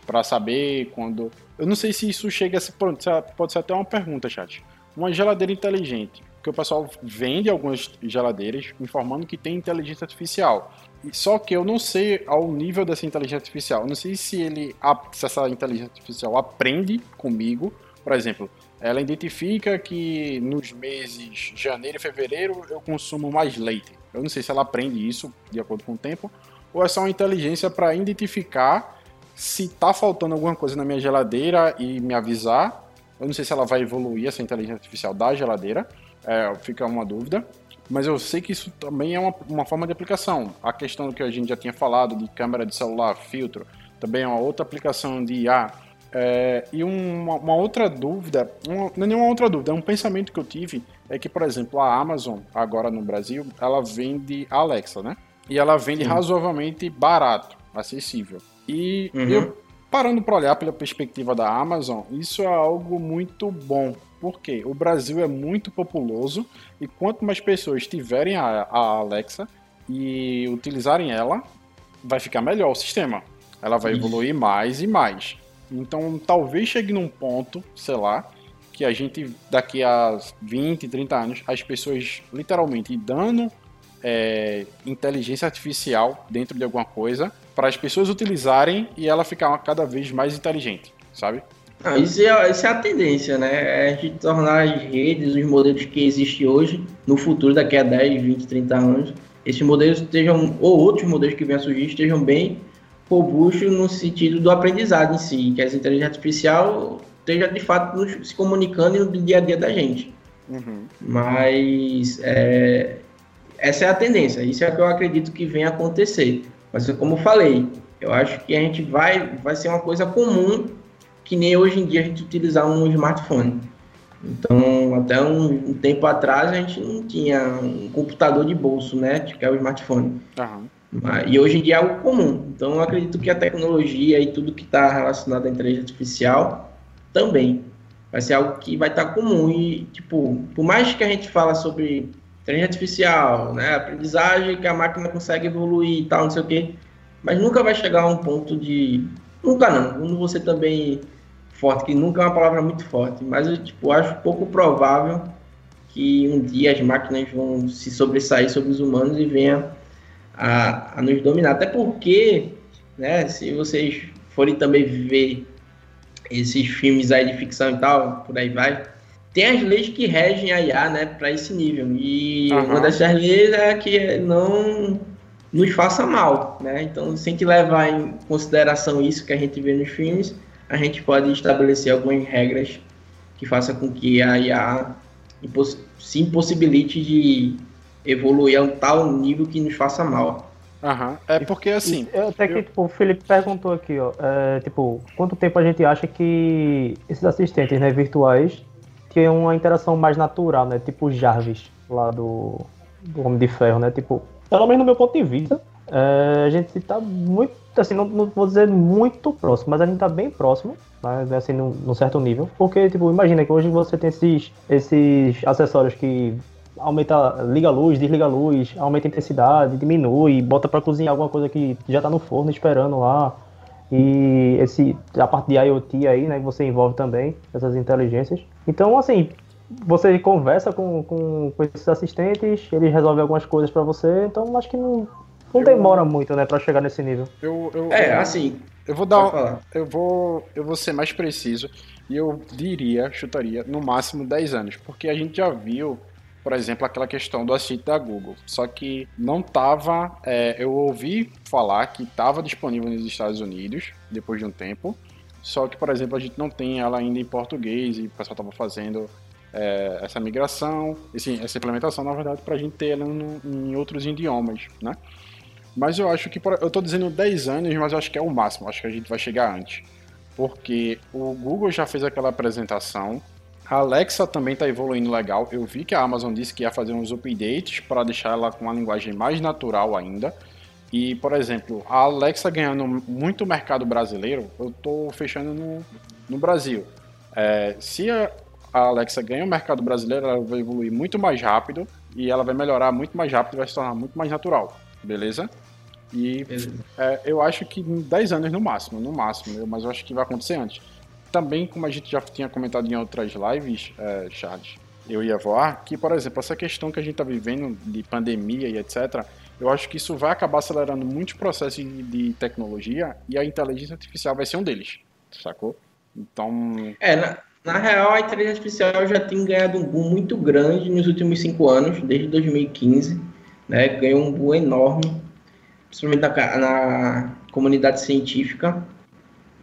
para saber quando. Eu não sei se isso chega a ser. Pode ser até uma pergunta, chat. Uma geladeira inteligente porque o pessoal vende algumas geladeiras informando que tem inteligência artificial. Só que eu não sei ao nível dessa inteligência artificial. Eu não sei se ele se essa inteligência artificial aprende comigo. Por exemplo, ela identifica que nos meses janeiro e fevereiro eu consumo mais leite. Eu não sei se ela aprende isso de acordo com o tempo ou é só uma inteligência para identificar se está faltando alguma coisa na minha geladeira e me avisar. Eu não sei se ela vai evoluir essa inteligência artificial da geladeira é, fica uma dúvida. Mas eu sei que isso também é uma, uma forma de aplicação. A questão que a gente já tinha falado de câmera de celular, filtro, também é uma outra aplicação de IA. É, e uma, uma, outra dúvida, uma, não é nenhuma outra dúvida, é um pensamento que eu tive, é que, por exemplo, a Amazon, agora no Brasil, ela vende Alexa, né? E ela vende Sim. razoavelmente barato, acessível. E uhum. eu, parando para olhar pela perspectiva da Amazon, isso é algo muito bom, porque o Brasil é muito populoso e quanto mais pessoas tiverem a, a Alexa e utilizarem ela, vai ficar melhor o sistema. Ela vai evoluir mais e mais. Então, talvez chegue num ponto, sei lá, que a gente, daqui a 20, 30 anos, as pessoas literalmente dando é, inteligência artificial dentro de alguma coisa para as pessoas utilizarem e ela ficar cada vez mais inteligente, sabe?
Ah, isso, é, isso é a tendência, né? É a gente tornar as redes, os modelos que existem hoje, no futuro, daqui a 10, 20, 30 anos, esses modelos estejam, ou outros modelos que venham a surgir, estejam bem robustos no sentido do aprendizado em si, que a inteligência artificial esteja de fato se comunicando no dia a dia da gente. Uhum. Mas é, essa é a tendência, isso é o que eu acredito que vem acontecer. Mas como eu falei, eu acho que a gente vai, vai ser uma coisa comum que nem hoje em dia a gente utilizar um smartphone. Então, até um, um, tempo atrás a gente não tinha um computador de bolso, né? Que é o smartphone. Uhum. E hoje em dia é algo comum. Então, eu acredito que a tecnologia e tudo que está relacionado à inteligência artificial também vai ser algo que vai estar tá comum. E, tipo, por mais que a gente fala sobre inteligência artificial, né? Aprendizagem que a máquina consegue evoluir e tal, não sei o quê, mas nunca vai chegar a um ponto de. Nunca não. Quando você também forte, que nunca é uma palavra muito forte, mas eu tipo, acho pouco provável que um dia as máquinas vão se sobressair sobre os humanos e venham a, a nos dominar. Até porque, né, se vocês forem também ver esses filmes aí de ficção e tal, por aí vai, tem as leis que regem a IA, né, para esse nível. E uhum. uma dessas leis é que não nos faça mal, né? Então, sem que levar em consideração isso que a gente vê nos filmes, a gente pode estabelecer algumas regras que façam com que a IA se impossibilite de evoluir a um tal nível que nos faça mal.
Aham, é porque assim.
Eu, até que tipo, o Felipe perguntou aqui, ó, é, tipo, quanto tempo a gente acha que esses assistentes né, virtuais têm uma interação mais natural, né? Tipo Jarvis, lá do, do Homem de Ferro, né? Tipo, pelo menos no meu ponto de vista, é, a gente está muito, assim, não, não, vou dizer muito próximo, mas a gente está bem próximo, né, assim, num, num, certo nível. Porque, tipo, imagina que hoje você tem esses, esses acessórios que aumenta, liga a luz, desliga a luz, aumenta a intensidade, diminui, bota para cozinhar alguma coisa que já está no forno esperando lá. E esse, a parte de IoT aí, né, que você envolve também, essas inteligências. Então, assim, você conversa com, com, com esses assistentes, eles resolvem algumas coisas para você, então acho que não, não eu, demora muito, né, para chegar nesse nível.
Eu, eu, é, assim. Eu vou dar. Eu vou, eu vou ser mais preciso. E eu diria, chutaria, no máximo 10 anos. Porque a gente já viu, por exemplo, aquela questão do assistente da Google. Só que não tava. É, eu ouvi falar que estava disponível nos Estados Unidos depois de um tempo. Só que, por exemplo, a gente não tem ela ainda em português e o pessoal estava fazendo é, essa migração, assim, essa implementação, na verdade, para a gente ter ela no, em outros idiomas, né? Mas eu acho que. Eu estou dizendo 10 anos, mas eu acho que é o máximo. Acho que a gente vai chegar antes. Porque o Google já fez aquela apresentação. A Alexa também está evoluindo legal. Eu vi que a Amazon disse que ia fazer uns updates para deixar ela com uma linguagem mais natural ainda. E, por exemplo, a Alexa ganhando muito mercado brasileiro, eu estou fechando no, no Brasil. É, se a, a Alexa ganha o mercado brasileiro, ela vai evoluir muito mais rápido e ela vai melhorar muito mais rápido e vai se tornar muito mais natural. Beleza? E é, eu acho que em 10 anos no máximo, no máximo, mas eu acho que vai acontecer antes. Também, como a gente já tinha comentado em outras lives, é, Charles, eu ia voar, que, por exemplo, essa questão que a gente está vivendo de pandemia e etc., eu acho que isso vai acabar acelerando muitos processos de, tecnologia e a inteligência artificial vai ser um deles, sacou? Então.
É, na, na real, a inteligência artificial já tem ganhado um boom muito grande nos últimos cinco anos, desde 2015, né? Ganhou um boom enorme principalmente na, na comunidade científica.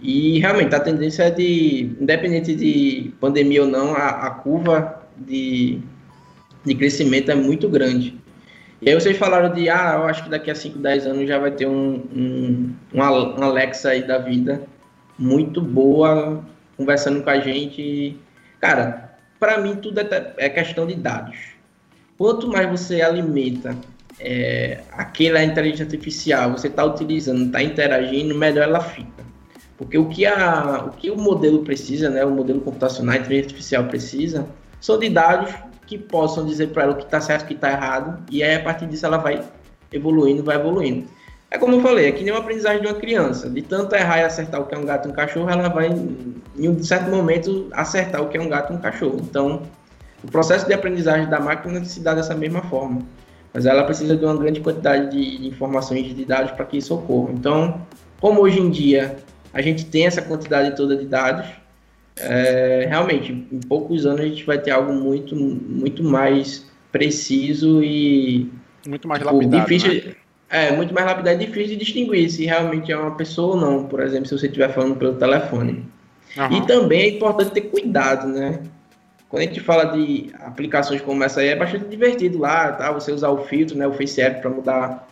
E realmente a tendência é de, independente de pandemia ou não, a, a curva de, de crescimento é muito grande. E aí vocês falaram de, ah, eu acho que daqui a 5, 10 anos já vai ter um, um, um Alexa aí da vida muito boa, conversando com a gente. Cara, para mim tudo é, é questão de dados. Quanto mais você alimenta é, aquela inteligência artificial você está utilizando, está interagindo, melhor ela fica. Porque o que, a, o que o modelo precisa, né, o modelo computacional, a inteligência artificial precisa, são de dados que possam dizer para ela o que está certo o que está errado, e aí a partir disso ela vai evoluindo, vai evoluindo. É como eu falei, é que nem uma aprendizagem de uma criança. De tanto errar e acertar o que é um gato e um cachorro, ela vai, em um certo momento, acertar o que é um gato e um cachorro. Então, o processo de aprendizagem da máquina se dá dessa mesma forma. mas ela precisa de uma grande quantidade de, informações de dados para que isso ocorra. Então, como hoje em dia a gente tem essa quantidade toda de dados, é, realmente, em poucos anos a gente vai ter algo muito, muito mais preciso e
muito mais tipo, lapidado,
difícil,
né?
é muito mais lapidado e difícil de distinguir se realmente é uma pessoa ou não. Por exemplo, se você estiver falando pelo telefone. Uhum. E também é importante ter cuidado, né? Quando a gente fala de aplicações como essa aí, é bastante divertido lá, tá? Você usar o filtro, né, o Face App para mudar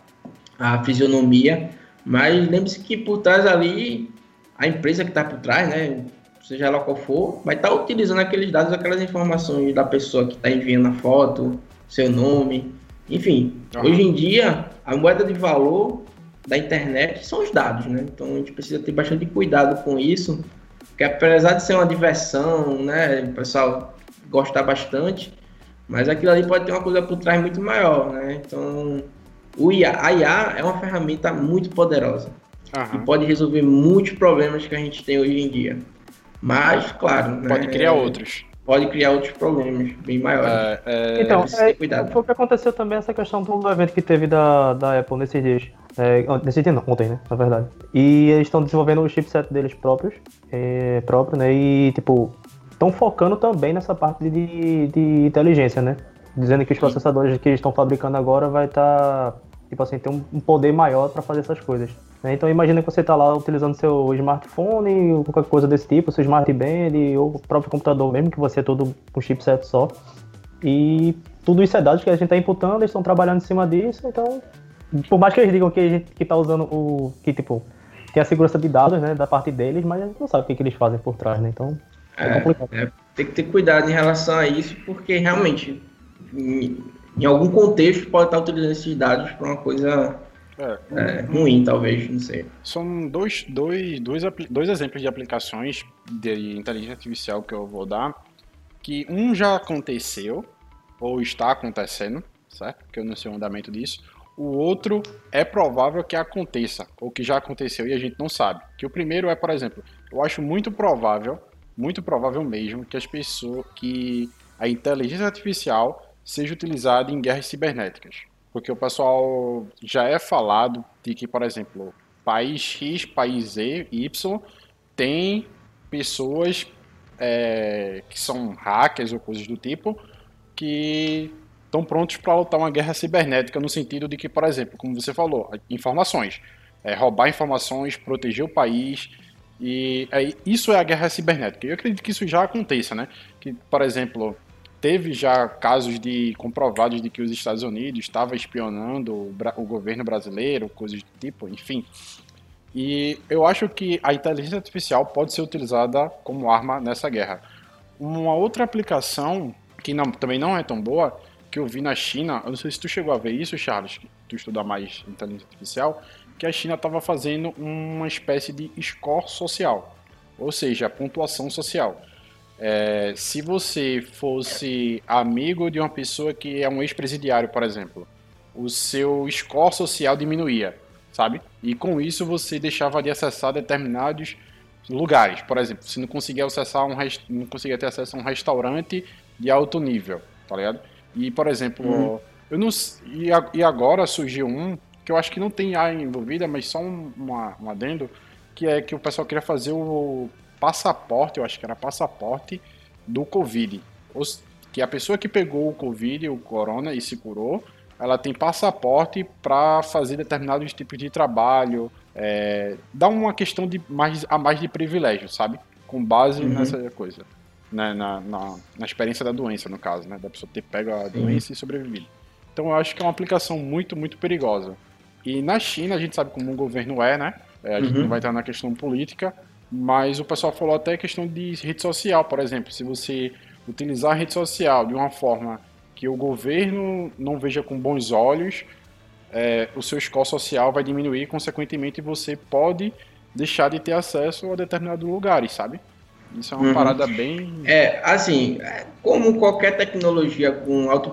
a fisionomia, mas lembre-se que por trás ali, a empresa que está por trás, né, seja ela qual for, vai estar tá utilizando aqueles dados, aquelas informações da pessoa que está enviando a foto, seu nome, enfim. Uhum. Hoje em dia, a moeda de valor da internet são os dados, né? Então a gente precisa ter bastante cuidado com isso, porque apesar de ser uma diversão, né, o pessoal gostar bastante, mas aquilo ali pode ter uma coisa por trás muito maior, né? Então, o IA, a IA é uma ferramenta muito poderosa uhum. e pode resolver muitos problemas que a gente tem hoje em dia. Mas, claro,
pode né, criar outros.
Pode criar outros problemas bem maiores. É,
é... Então, é, cuidado. foi o que aconteceu também essa questão do evento que teve da, da Apple nesses dias. É, nesse dia não, ontem, né? Na verdade. E eles estão desenvolvendo o chipset deles próprios, é, próprio, né? E, tipo, estão focando também nessa parte de, de inteligência, né? Dizendo que os processadores que eles estão fabricando agora vai estar, tá, tipo assim, ter um poder maior para fazer essas coisas. Né? Então imagina que você está lá utilizando seu smartphone ou qualquer coisa desse tipo, seu smart band ou o próprio computador mesmo, que você é todo um chipset só. E tudo isso é dados que a gente está imputando, eles estão trabalhando em cima disso, então por mais que eles digam que a gente que tá usando o. que tipo, tem a segurança de dados, né, da parte deles, mas a gente não sabe o que, que eles fazem por trás, né? Então.
É, é, tem que ter cuidado em relação a isso, porque realmente, em, em algum contexto, pode estar utilizando esses dados para uma coisa é, é, ruim, talvez, não sei.
São dois, dois, dois, dois exemplos de aplicações de inteligência artificial que eu vou dar, que um já aconteceu, ou está acontecendo, certo? Porque eu não sei o andamento disso. O outro é provável que aconteça, ou que já aconteceu e a gente não sabe. Que o primeiro é, por exemplo, eu acho muito provável muito provável mesmo que as pessoas, que a inteligência artificial seja utilizada em guerras cibernéticas. Porque o pessoal já é falado de que, por exemplo, país X, país Z, Y, tem pessoas é, que são hackers ou coisas do tipo que estão prontos para lutar uma guerra cibernética no sentido de que, por exemplo, como você falou, informações, é, roubar informações, proteger o país, e é, isso é a guerra cibernética. Eu acredito que isso já aconteça, né? Que, por exemplo, teve já casos de comprovados de que os Estados Unidos estava espionando o, o, governo brasileiro, coisas do tipo, enfim. E eu acho que a inteligência artificial pode ser utilizada como arma nessa guerra. Uma outra aplicação que não, também não é tão boa que eu vi na China, eu não sei se tu chegou a ver isso, Charles, que tu estuda mais inteligência artificial, que a China estava fazendo uma espécie de score social, ou seja, pontuação social. É, se você fosse amigo de uma pessoa que é um ex-presidiário, por exemplo, o seu score social diminuía, sabe? E com isso você deixava de acessar determinados lugares. Por exemplo, se não conseguia acessar um não conseguia ter acesso a um restaurante de alto nível, tá ligado? E por exemplo, uhum. eu não e agora surgiu um que eu acho que não tem A envolvida, mas só um, uma, um adendo, que é que o pessoal queria fazer o passaporte, eu acho que era passaporte do Covid. Que a pessoa que pegou o Covid, o Corona, e se curou, ela tem passaporte para fazer determinados tipos de trabalho, é, dá uma questão de mais, a mais de privilégio, sabe? Com base uhum. nessa coisa. Né? Na, na, na, experiência da doença, no caso, né? Da pessoa ter pego a doença uhum. e sobrevivido. Então eu acho que é uma aplicação muito, muito perigosa. E na China, a gente sabe como o governo é, né? É, a gente uhum. não vai entrar na questão política, mas o pessoal falou até a questão de rede social, por exemplo. Se você utilizar a rede social de uma forma que o governo não veja com bons olhos, é, o seu score social vai diminuir, consequentemente você pode deixar de ter acesso a determinados lugares, sabe? Isso é uma uhum. parada bem.
É, assim, como qualquer tecnologia com alto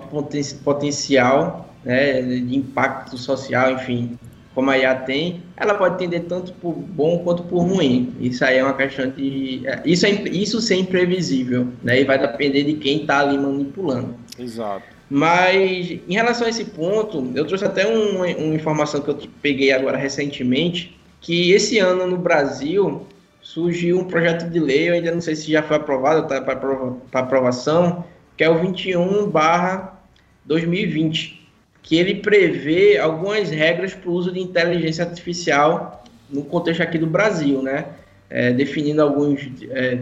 potencial, né, de impacto social, enfim, como a IA tem, ela pode tender tanto por bom quanto por ruim. Isso aí é uma questão de. É, isso, é, isso ser imprevisível, né? E vai depender de quem está ali manipulando.
Exato.
Mas em relação a esse ponto, eu trouxe até um, uma informação que eu peguei agora recentemente, que esse ano no Brasil surgiu um projeto de lei, eu ainda não sei se já foi aprovado, está para aprovação, que é o 21 2020, que ele prevê algumas regras para o uso de inteligência artificial no contexto aqui do Brasil, né? É, definindo alguns é,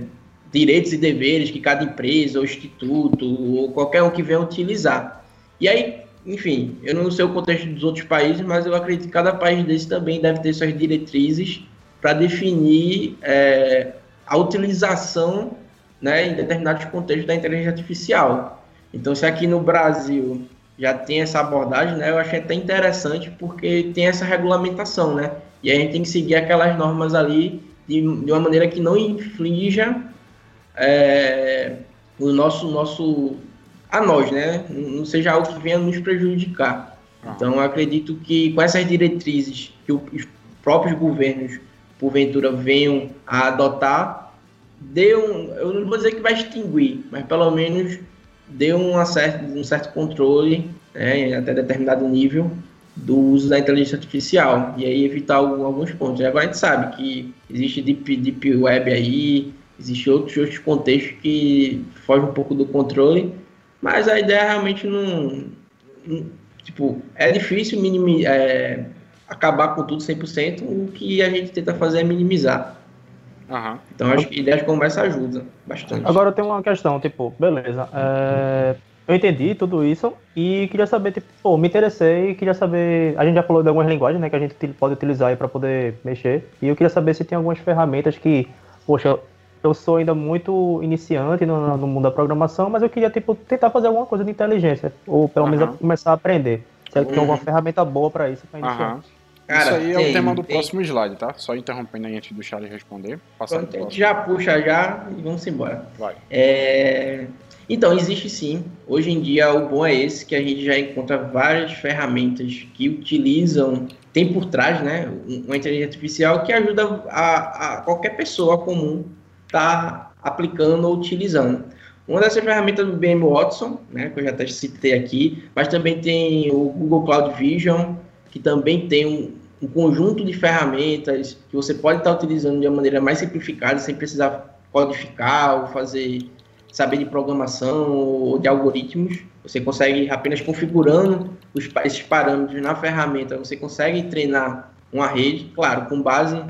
direitos e deveres que cada empresa ou instituto ou qualquer um que venha utilizar. E aí, enfim, eu não sei o contexto dos outros países, mas eu acredito que cada país desse também deve ter suas diretrizes para definir é, a utilização né, em determinados contextos da inteligência artificial. Então, se aqui no Brasil já tem essa abordagem, né, eu achei até interessante porque tem essa regulamentação, né? E a gente tem que seguir aquelas normas ali de, de uma maneira que não inflija é, o nosso, nosso a nós, né? Não seja algo que venha nos prejudicar. Ah. Então, eu acredito que com essas diretrizes que os próprios governos, porventura, venham a adotar, dê um, eu não vou dizer que vai extinguir, mas pelo menos dê um certo, um certo controle, né, até determinado nível, do uso da inteligência artificial e aí evitar alguns pontos. E agora a gente sabe que existe deep, deep web aí, Existem outros, outros contextos que fogem um pouco do controle, mas a ideia realmente não. não tipo, é difícil minimi, é, acabar com tudo 100%, o que a gente tenta fazer é minimizar. Uhum. Então acho que ideias como essa ajudam bastante.
Agora eu tenho uma questão, tipo, beleza. É, eu entendi tudo isso e queria saber, tipo, pô, me interessei e queria saber. A gente já falou de algumas linguagens, né, que a gente pode utilizar aí para poder mexer. E eu queria saber se tem algumas ferramentas que, poxa, eu sou ainda muito iniciante no, no, mundo da programação, mas eu queria tipo, tentar fazer alguma coisa de inteligência, ou pelo menos uhum. começar a aprender. Se uhum. tem alguma ferramenta boa para isso para iniciar.
Cara, isso aí tem, é o tema do tem. próximo slide, tá? Só interrompendo aí antes do Charles responder.
Então, a gente já puxa já e vamos embora. Vai. É... Então, existe sim. Hoje em dia, o bom é esse, que a gente já encontra várias ferramentas que utilizam, tem por trás, né, uma inteligência artificial que ajuda a, a qualquer pessoa comum está aplicando ou utilizando. Uma dessas ferramentas do BM Watson, né, que eu já até citei aqui, mas também tem o Google Cloud Vision, que também tem um, um conjunto de ferramentas que você pode estar utilizando de uma maneira mais simplificada, sem precisar codificar ou fazer saber de programação ou de algoritmos. Você consegue apenas configurando os, esses parâmetros na ferramenta, você consegue treinar uma rede, claro, com base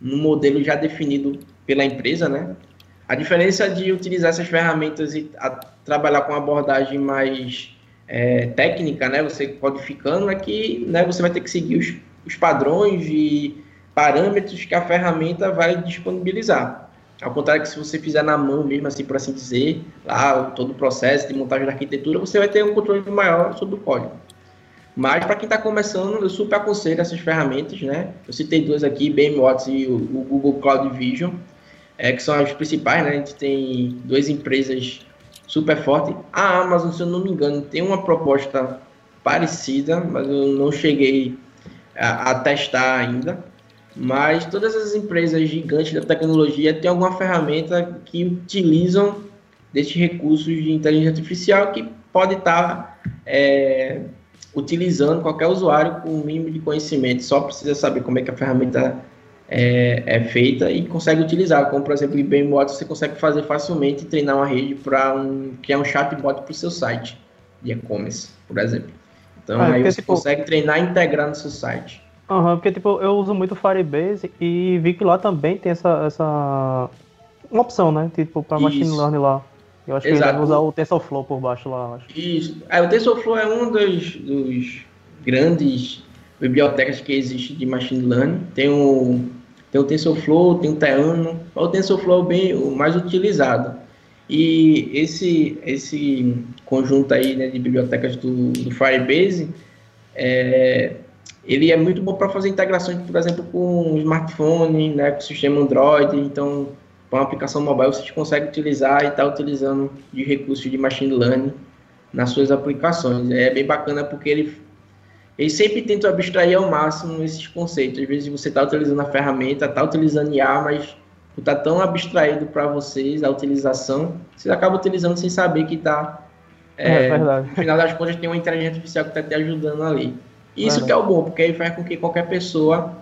no modelo já definido pela empresa, né? A diferença de utilizar essas ferramentas e trabalhar com abordagem mais é, técnica, né? Você codificando, é que né, você vai ter que seguir os, os padrões e parâmetros que a ferramenta vai disponibilizar. Ao contrário que se você fizer na mão mesmo, assim por assim dizer, lá todo o processo de montagem da arquitetura, você vai ter um controle maior sobre o código. Mas para quem está começando, eu super aconselho essas ferramentas, né? Eu citei duas aqui, BMWatts e o, o Google Cloud Vision é, que são as principais, né? A gente tem duas empresas super fortes. A Amazon, se eu não me engano, tem uma proposta parecida, mas eu não cheguei a, a testar ainda. Mas todas as empresas gigantes da tecnologia têm alguma ferramenta que utilizam desses recursos de inteligência artificial que pode estar é, utilizando qualquer usuário com o mínimo de conhecimento. Só precisa saber como é que a ferramenta é, é, feita e consegue utilizar. Como, por exemplo, o IBM Watson, você consegue fazer facilmente treinar uma rede para um, criar um chatbot para o seu site de e-commerce, por exemplo. Então, ah, aí você tipo, consegue treinar e integrar no seu site.
Aham, uhum, porque tipo, eu uso muito Firebase e vi que lá também tem essa, essa uma opção, né? Tipo, para machine learning lá. Eu acho Exato. que ele usar o TensorFlow por baixo lá. Acho.
Isso. É, o TensorFlow é um dos, dos grandes bibliotecas que existe de machine learning. Tem o tem o TensorFlow, tem o Theano. O TensorFlow é bem o mais utilizado. E esse, esse conjunto aí né, de bibliotecas do, do Firebase, é, ele é muito bom para fazer integrações, por exemplo, com o smartphone, né, com o sistema Android. Então, com a aplicação mobile, você consegue utilizar e está utilizando de recursos de machine learning nas suas aplicações. É bem bacana porque ele eles sempre tentam abstrair ao máximo esses conceitos. Às vezes você está utilizando a ferramenta, está utilizando IA, mas está tão abstraído para vocês a utilização, você acaba utilizando sem saber que está é, é verdade. no final das contas tem uma inteligência artificial que está te ajudando ali. Isso que é o bom, porque aí faz com que qualquer pessoa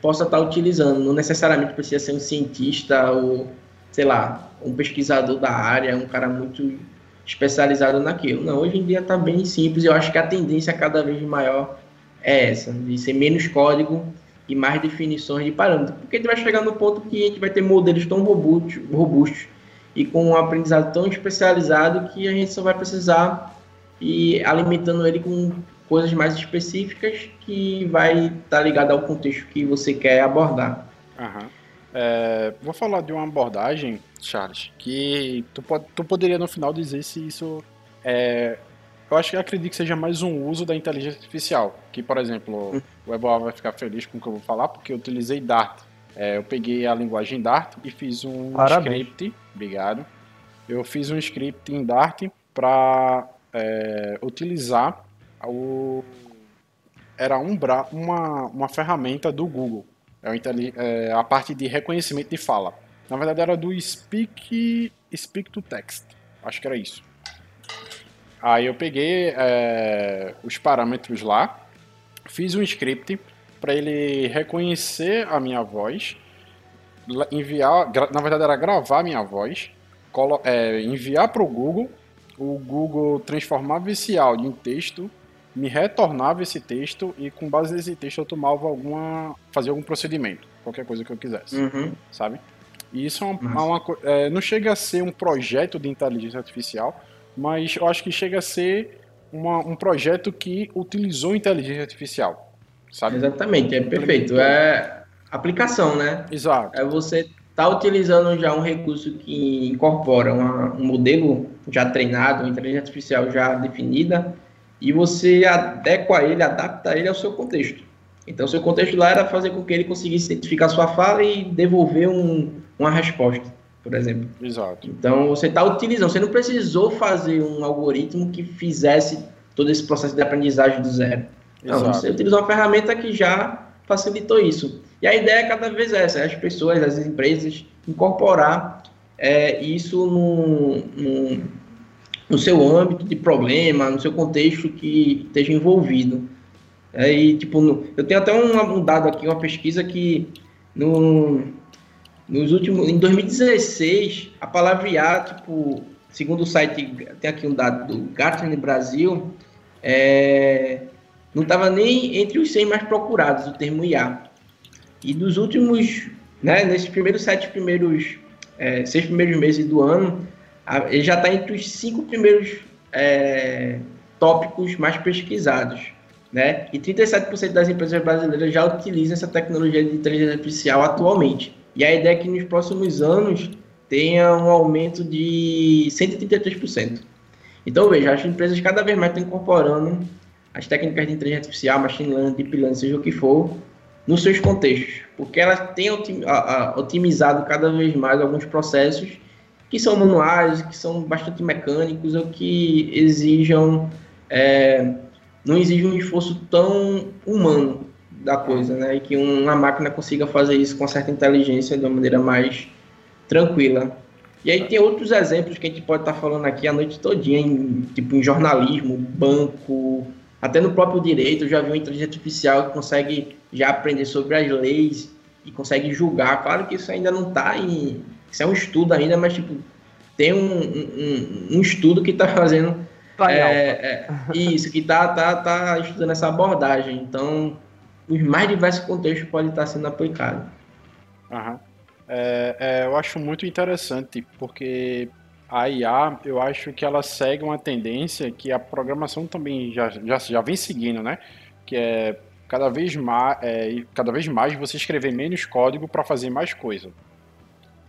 possa estar tá utilizando. Não necessariamente precisa ser um cientista ou, sei lá, um pesquisador da área, um cara muito especializado naquilo. Não, hoje em dia está bem simples. Eu acho que a tendência cada vez maior é essa, de ser menos código e mais definições de parâmetros. Porque a gente vai chegar no ponto que a gente vai ter modelos tão robustos, robustos e com um aprendizado tão especializado que a gente só vai precisar ir alimentando ele com coisas mais específicas que vai estar tá ligado ao contexto que você quer abordar.
Uhum. É, vou falar de uma abordagem, Charles, que tu, pode, tu poderia no final dizer se isso é. Eu acho que acredito que seja mais um uso da inteligência artificial. Que, por exemplo, hum. o Ebola vai ficar feliz com o que eu vou falar, porque eu utilizei Dart. É, eu peguei a linguagem Dart e fiz um Parabéns. script. Obrigado. Eu fiz um script em Dart para é, utilizar o. Era um bra... uma, uma ferramenta do Google é, é a parte de reconhecimento de fala. Na verdade era do Speak, Speak to Text. Acho que era isso. Aí eu peguei é, os parâmetros lá, fiz um script para ele reconhecer a minha voz, enviar, na verdade era gravar a minha voz, é, enviar para o Google, o Google transformava esse áudio em texto me retornava esse texto e com base nesse texto eu tomava alguma. fazia algum procedimento, qualquer coisa que eu quisesse, uhum. sabe? E isso é uma, uma é, não chega a ser um projeto de inteligência artificial, mas eu acho que chega a ser uma, um projeto que utilizou inteligência artificial, sabe?
Exatamente, é perfeito. É aplicação, né?
Exato.
É você tá utilizando já um recurso que incorpora uma, um modelo já treinado, uma inteligência artificial já definida, e você adequa ele, adapta ele ao seu contexto. Então, seu contexto lá era fazer com que ele conseguisse identificar sua fala e devolver um, uma resposta, por exemplo.
Exato.
Então, você está utilizando, você não precisou fazer um algoritmo que fizesse todo esse processo de aprendizagem do zero. Não, Exato. você utilizou uma ferramenta que já facilitou isso. E a ideia é cada vez essa, é as pessoas, as empresas, incorporar é, isso num, num no seu âmbito de problema, no seu contexto que esteja envolvido. Aí, tipo, no, eu tenho até um, um, dado aqui, uma pesquisa que no, nos últimos, em 2016, a palavra IA, tipo, segundo o site, tem aqui um dado do Gartner Brasil, é, não estava nem entre os 100 mais procurados o termo IA. E dos últimos, né, nesses primeiros sete primeiros, é, seis primeiros meses do ano, ele já está entre os cinco primeiros é, tópicos mais pesquisados. Né? E 37% das empresas brasileiras já utilizam essa tecnologia de inteligência artificial atualmente. E a ideia é que nos próximos anos tenha um aumento de 133%. Então, veja, as empresas cada vez mais estão incorporando as técnicas de inteligência artificial, machine learning, deep learning, seja o que for, nos seus contextos, porque elas têm otimizado cada vez mais alguns processos que são manuais, que são bastante mecânicos ou que exijam é, não exigem um esforço tão humano da coisa, né? E que uma máquina consiga fazer isso com certa inteligência de uma maneira mais tranquila. E aí tem outros exemplos que a gente pode estar falando aqui a noite todinha, em, tipo em jornalismo, banco, até no próprio direito, eu já vi uma inteligência artificial que consegue já aprender sobre as leis e consegue julgar. Claro que isso ainda não está em, isso é um estudo ainda, mas tipo, tem um, um, um estudo que está fazendo é, é, isso, que está tá, tá estudando essa abordagem. Então, os mais diversos contextos podem estar sendo aplicados.
Uhum. É, é, eu acho muito interessante, porque a IA, eu acho que ela segue uma tendência que a programação também já, já, já vem seguindo, né? Que é cada vez mais, é, cada vez mais você escrever menos código para fazer mais coisa.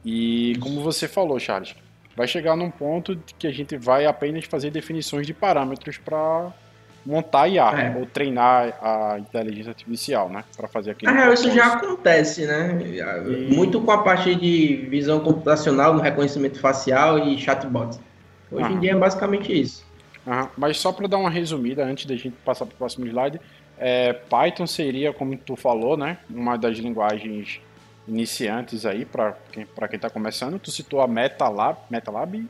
E como você falou, Charles, vai chegar num ponto que a gente vai apenas fazer definições de parâmetros para montar IA é. ou treinar a inteligência artificial, né, para fazer aquele.
É, isso já acontece, né? E... Muito com a parte de visão computacional, no reconhecimento facial e chatbot. Hoje Aham. em dia é basicamente isso.
Aham. Mas só para dar uma resumida antes da gente passar para o próximo slide, é, Python seria, como tu falou, né, uma das linguagens iniciantes aí, para quem, pra quem tá começando. Tu citou a MetaLab. MetaLab?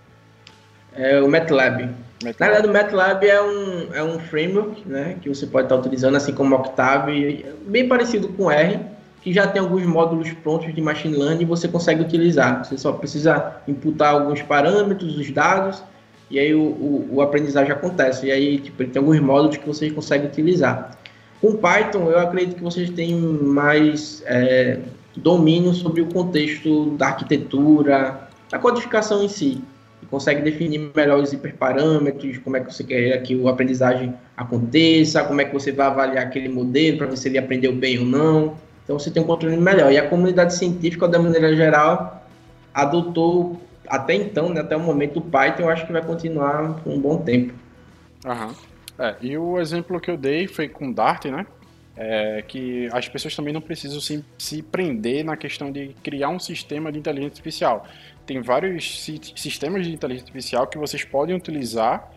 É o MATLAB. MATLAB. Na verdade, o MATLAB é um, é um framework né, que você pode estar utilizando, assim como o Octave, bem parecido com R, que já tem alguns módulos prontos de machine learning e você consegue utilizar. Você só precisa imputar alguns parâmetros, os dados, e aí o, o, o aprendizagem acontece. E aí tipo, tem alguns módulos que você consegue utilizar. Com Python, eu acredito que vocês têm mais é, domínio sobre o contexto da arquitetura, da codificação em si. Consegue definir melhor os hiperparâmetros, como é que você quer que a aprendizagem aconteça, como é que você vai avaliar aquele modelo para ver se ele aprendeu bem ou não. Então você tem um controle melhor. E a comunidade científica, da maneira geral, adotou até então, né, até o momento, o Python, eu acho que vai continuar por um bom tempo.
Aham. É, e o exemplo que eu dei foi com Dart, né? É, que as pessoas também não precisam se, se prender na questão de criar um sistema de inteligência artificial. Tem vários si, sistemas de inteligência artificial que vocês podem utilizar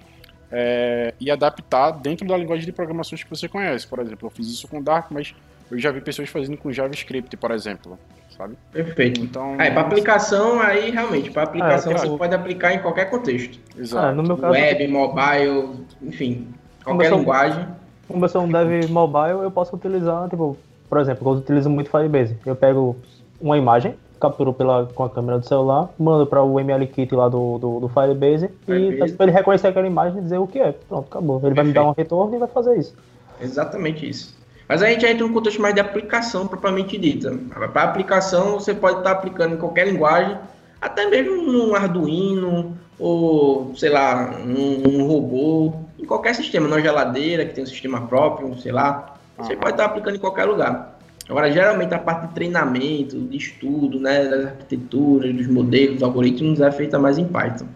é, e adaptar dentro da linguagem de programações que você conhece. Por exemplo, eu fiz isso com Dart, mas eu já vi pessoas fazendo com JavaScript, por exemplo, sabe?
Perfeito. Então, é, para aplicação aí realmente, para aplicação é, você pode aplicar em qualquer contexto.
Exato. É,
no meu caso, Web, mobile, enfim, qualquer linguagem.
Como eu sou um dev mobile, eu posso utilizar, tipo, por exemplo, eu utilizo muito Firebase. Eu pego uma imagem, capturo pela, com a câmera do celular, mando para o MLKit lá do, do, do Firebase, Firebase. e ele reconhecer aquela imagem e dizer o que é. Pronto, acabou. Ele Perfeito. vai me dar um retorno e vai fazer isso.
Exatamente isso. Mas a gente entra num contexto mais de aplicação propriamente dita. Para aplicação, você pode estar aplicando em qualquer linguagem, até mesmo num Arduino, ou sei lá, um robô, em qualquer sistema, na geladeira, que tem um sistema próprio, sei lá. Você uhum. pode estar aplicando em qualquer lugar. Agora, geralmente, a parte de treinamento, de estudo, né, das arquiteturas, dos modelos, dos algoritmos, é feita mais em Python.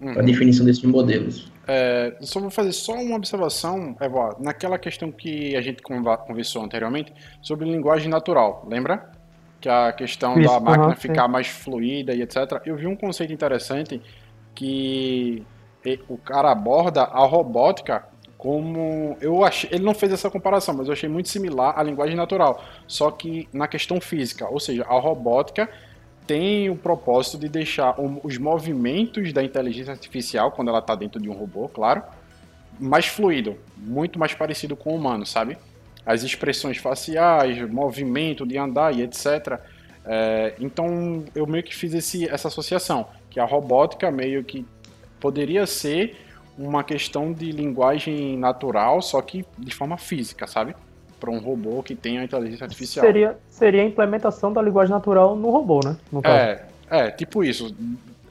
Uhum. Para definição desses modelos.
É, só vou fazer só uma observação, Eva, naquela questão que a gente conversou anteriormente sobre linguagem natural, lembra? Que a questão Isso, da máquina uhum, ficar sim. mais fluida e etc. Eu vi um conceito interessante que o cara aborda a robótica como eu achei, ele não fez essa comparação, mas eu achei muito similar à linguagem natural, só que na questão física, ou seja, a robótica tem o propósito de deixar os movimentos da inteligência artificial, quando ela está dentro de um robô, claro, mais fluido, muito mais parecido com o humano, sabe? As expressões faciais, movimento de andar e etc. É, então eu meio que fiz esse, essa associação, que a robótica meio que poderia ser uma questão de linguagem natural, só que de forma física, sabe? para um robô que tenha inteligência artificial.
Seria, seria a implementação da linguagem natural no robô, né? No
é, é, tipo isso.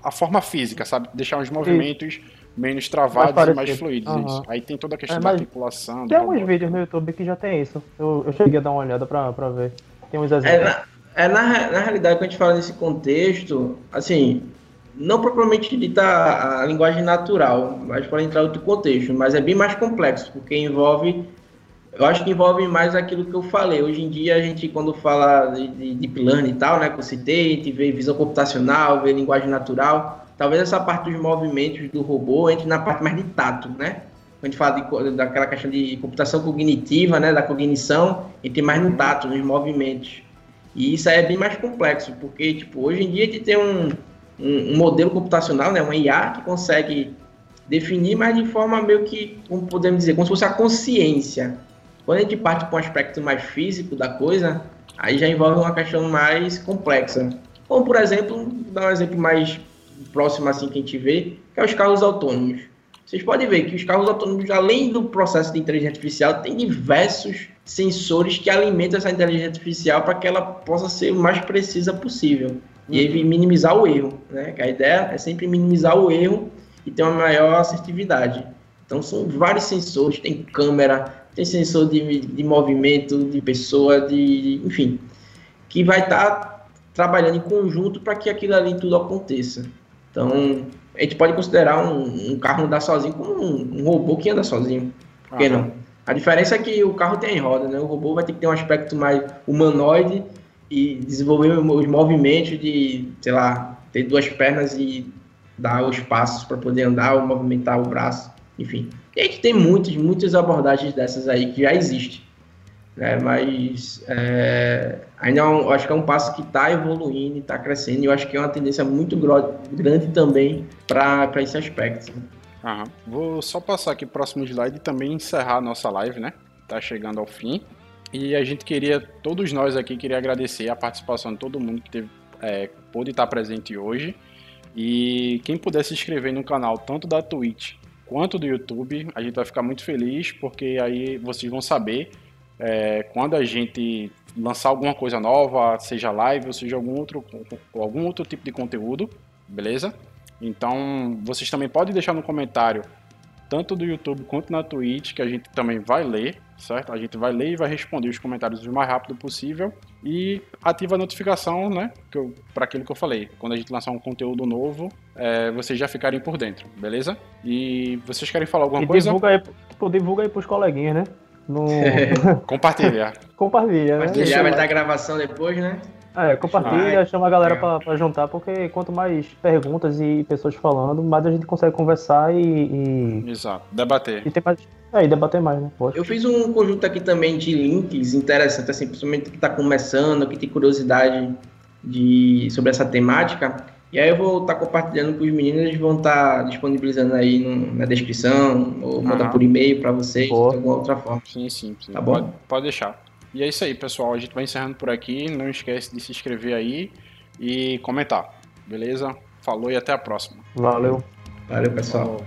A forma física, sabe? Deixar os movimentos isso. menos travados mais e mais fluidos. Uhum. Aí tem toda a questão é, da articulação.
Tem alguns vídeos no YouTube que já tem isso. Eu, eu cheguei a dar uma olhada para ver. Tem uns exemplos.
É, na, é na, na realidade, quando a gente fala nesse contexto, assim, não propriamente dita a, linguagem natural, mas para entrar em outro contexto, mas é bem mais complexo, porque envolve eu acho que envolve mais aquilo que eu falei. Hoje em dia, a gente, quando fala de, de deep learning e tal, né, que eu citei, a gente vê visão computacional, vê linguagem natural, talvez essa parte dos movimentos do robô entre na parte mais de tato, né? Quando a gente fala de, daquela questão de computação cognitiva, né, da cognição, entre mais no tato, nos movimentos. E isso aí é bem mais complexo, porque, tipo, hoje em dia a gente tem um, um, um modelo computacional, né, uma IA, que consegue definir, mas de forma meio que, como podemos dizer, como se fosse a consciência quando a gente parte para um aspecto mais físico da coisa, aí já envolve uma questão mais complexa. Como, por exemplo, dar um exemplo mais próximo assim que a gente vê, que é os carros autônomos. Vocês podem ver que os carros autônomos, além do processo de inteligência artificial, tem diversos sensores que alimentam essa inteligência artificial para que ela possa ser o mais precisa possível. E aí minimizar o erro. Né? A ideia é sempre minimizar o erro e ter uma maior assertividade. Então são vários sensores, tem câmera, tem sensor de, de movimento de pessoa, de, enfim, que vai estar tá trabalhando em conjunto para que aquilo ali tudo aconteça. Então, a gente pode considerar um, um carro andar sozinho como um, um, robô que anda sozinho. Por que ah, não? A diferença é que o carro tem roda, né? O robô vai ter que ter um aspecto mais humanoide e desenvolver os movimentos de, sei lá, ter duas pernas e dar os passos para poder andar ou movimentar o braço, enfim. E a gente tem muitas, muitas abordagens dessas aí que já existem. né? Mas é, ainda é um, acho que é um passo que está evoluindo, está crescendo, e eu acho que é uma tendência muito grande também para esse aspecto.
Aham. Vou só passar aqui o próximo slide e também encerrar a nossa live, né? Tá chegando ao fim. E a gente queria, todos nós aqui, queria agradecer a participação de todo mundo que teve, é, pôde estar presente hoje. E quem puder se inscrever no canal, tanto da Twitch quanto do YouTube, a gente vai ficar muito feliz, porque aí vocês vão saber é, quando a gente lançar alguma coisa nova, seja live ou seja algum outro, algum outro tipo de conteúdo, beleza? Então vocês também podem deixar no comentário, tanto do YouTube quanto na Twitch, que a gente também vai ler, certo? A gente vai ler e vai responder os comentários o mais rápido possível e ativa a notificação, né? Para aquilo que eu falei. Quando a gente lançar um conteúdo novo, é, vocês já ficarem por dentro, beleza? E vocês querem falar alguma
e
coisa?
Divulga aí, pô, divulga aí pros coleguinhas, né?
No... Compartilha.
Compartilha, né?
Compartilhar, vai dar gravação depois, né?
É, compartilha, chama a galera pra, pra, juntar, porque quanto mais perguntas e pessoas falando, mais a gente consegue conversar e.
e... Exato, debater.
E, ter mais, é, e debater mais, né?
Eu fiz um conjunto aqui também de links interessantes, assim, principalmente que está começando, que tem curiosidade de, sobre essa temática. E aí eu vou estar tá compartilhando com os meninos, eles vão estar tá disponibilizando aí no, na descrição, ou mandar uhum. por e-mail para vocês, Boa. de alguma outra forma.
Sim, sim, sim.
Tá bom?
Pode, pode deixar. E é isso aí, pessoal. A gente vai encerrando por aqui. Não esquece de se inscrever aí e comentar. Beleza? Falou e até a próxima.
Valeu.
Valeu, pessoal. Falou.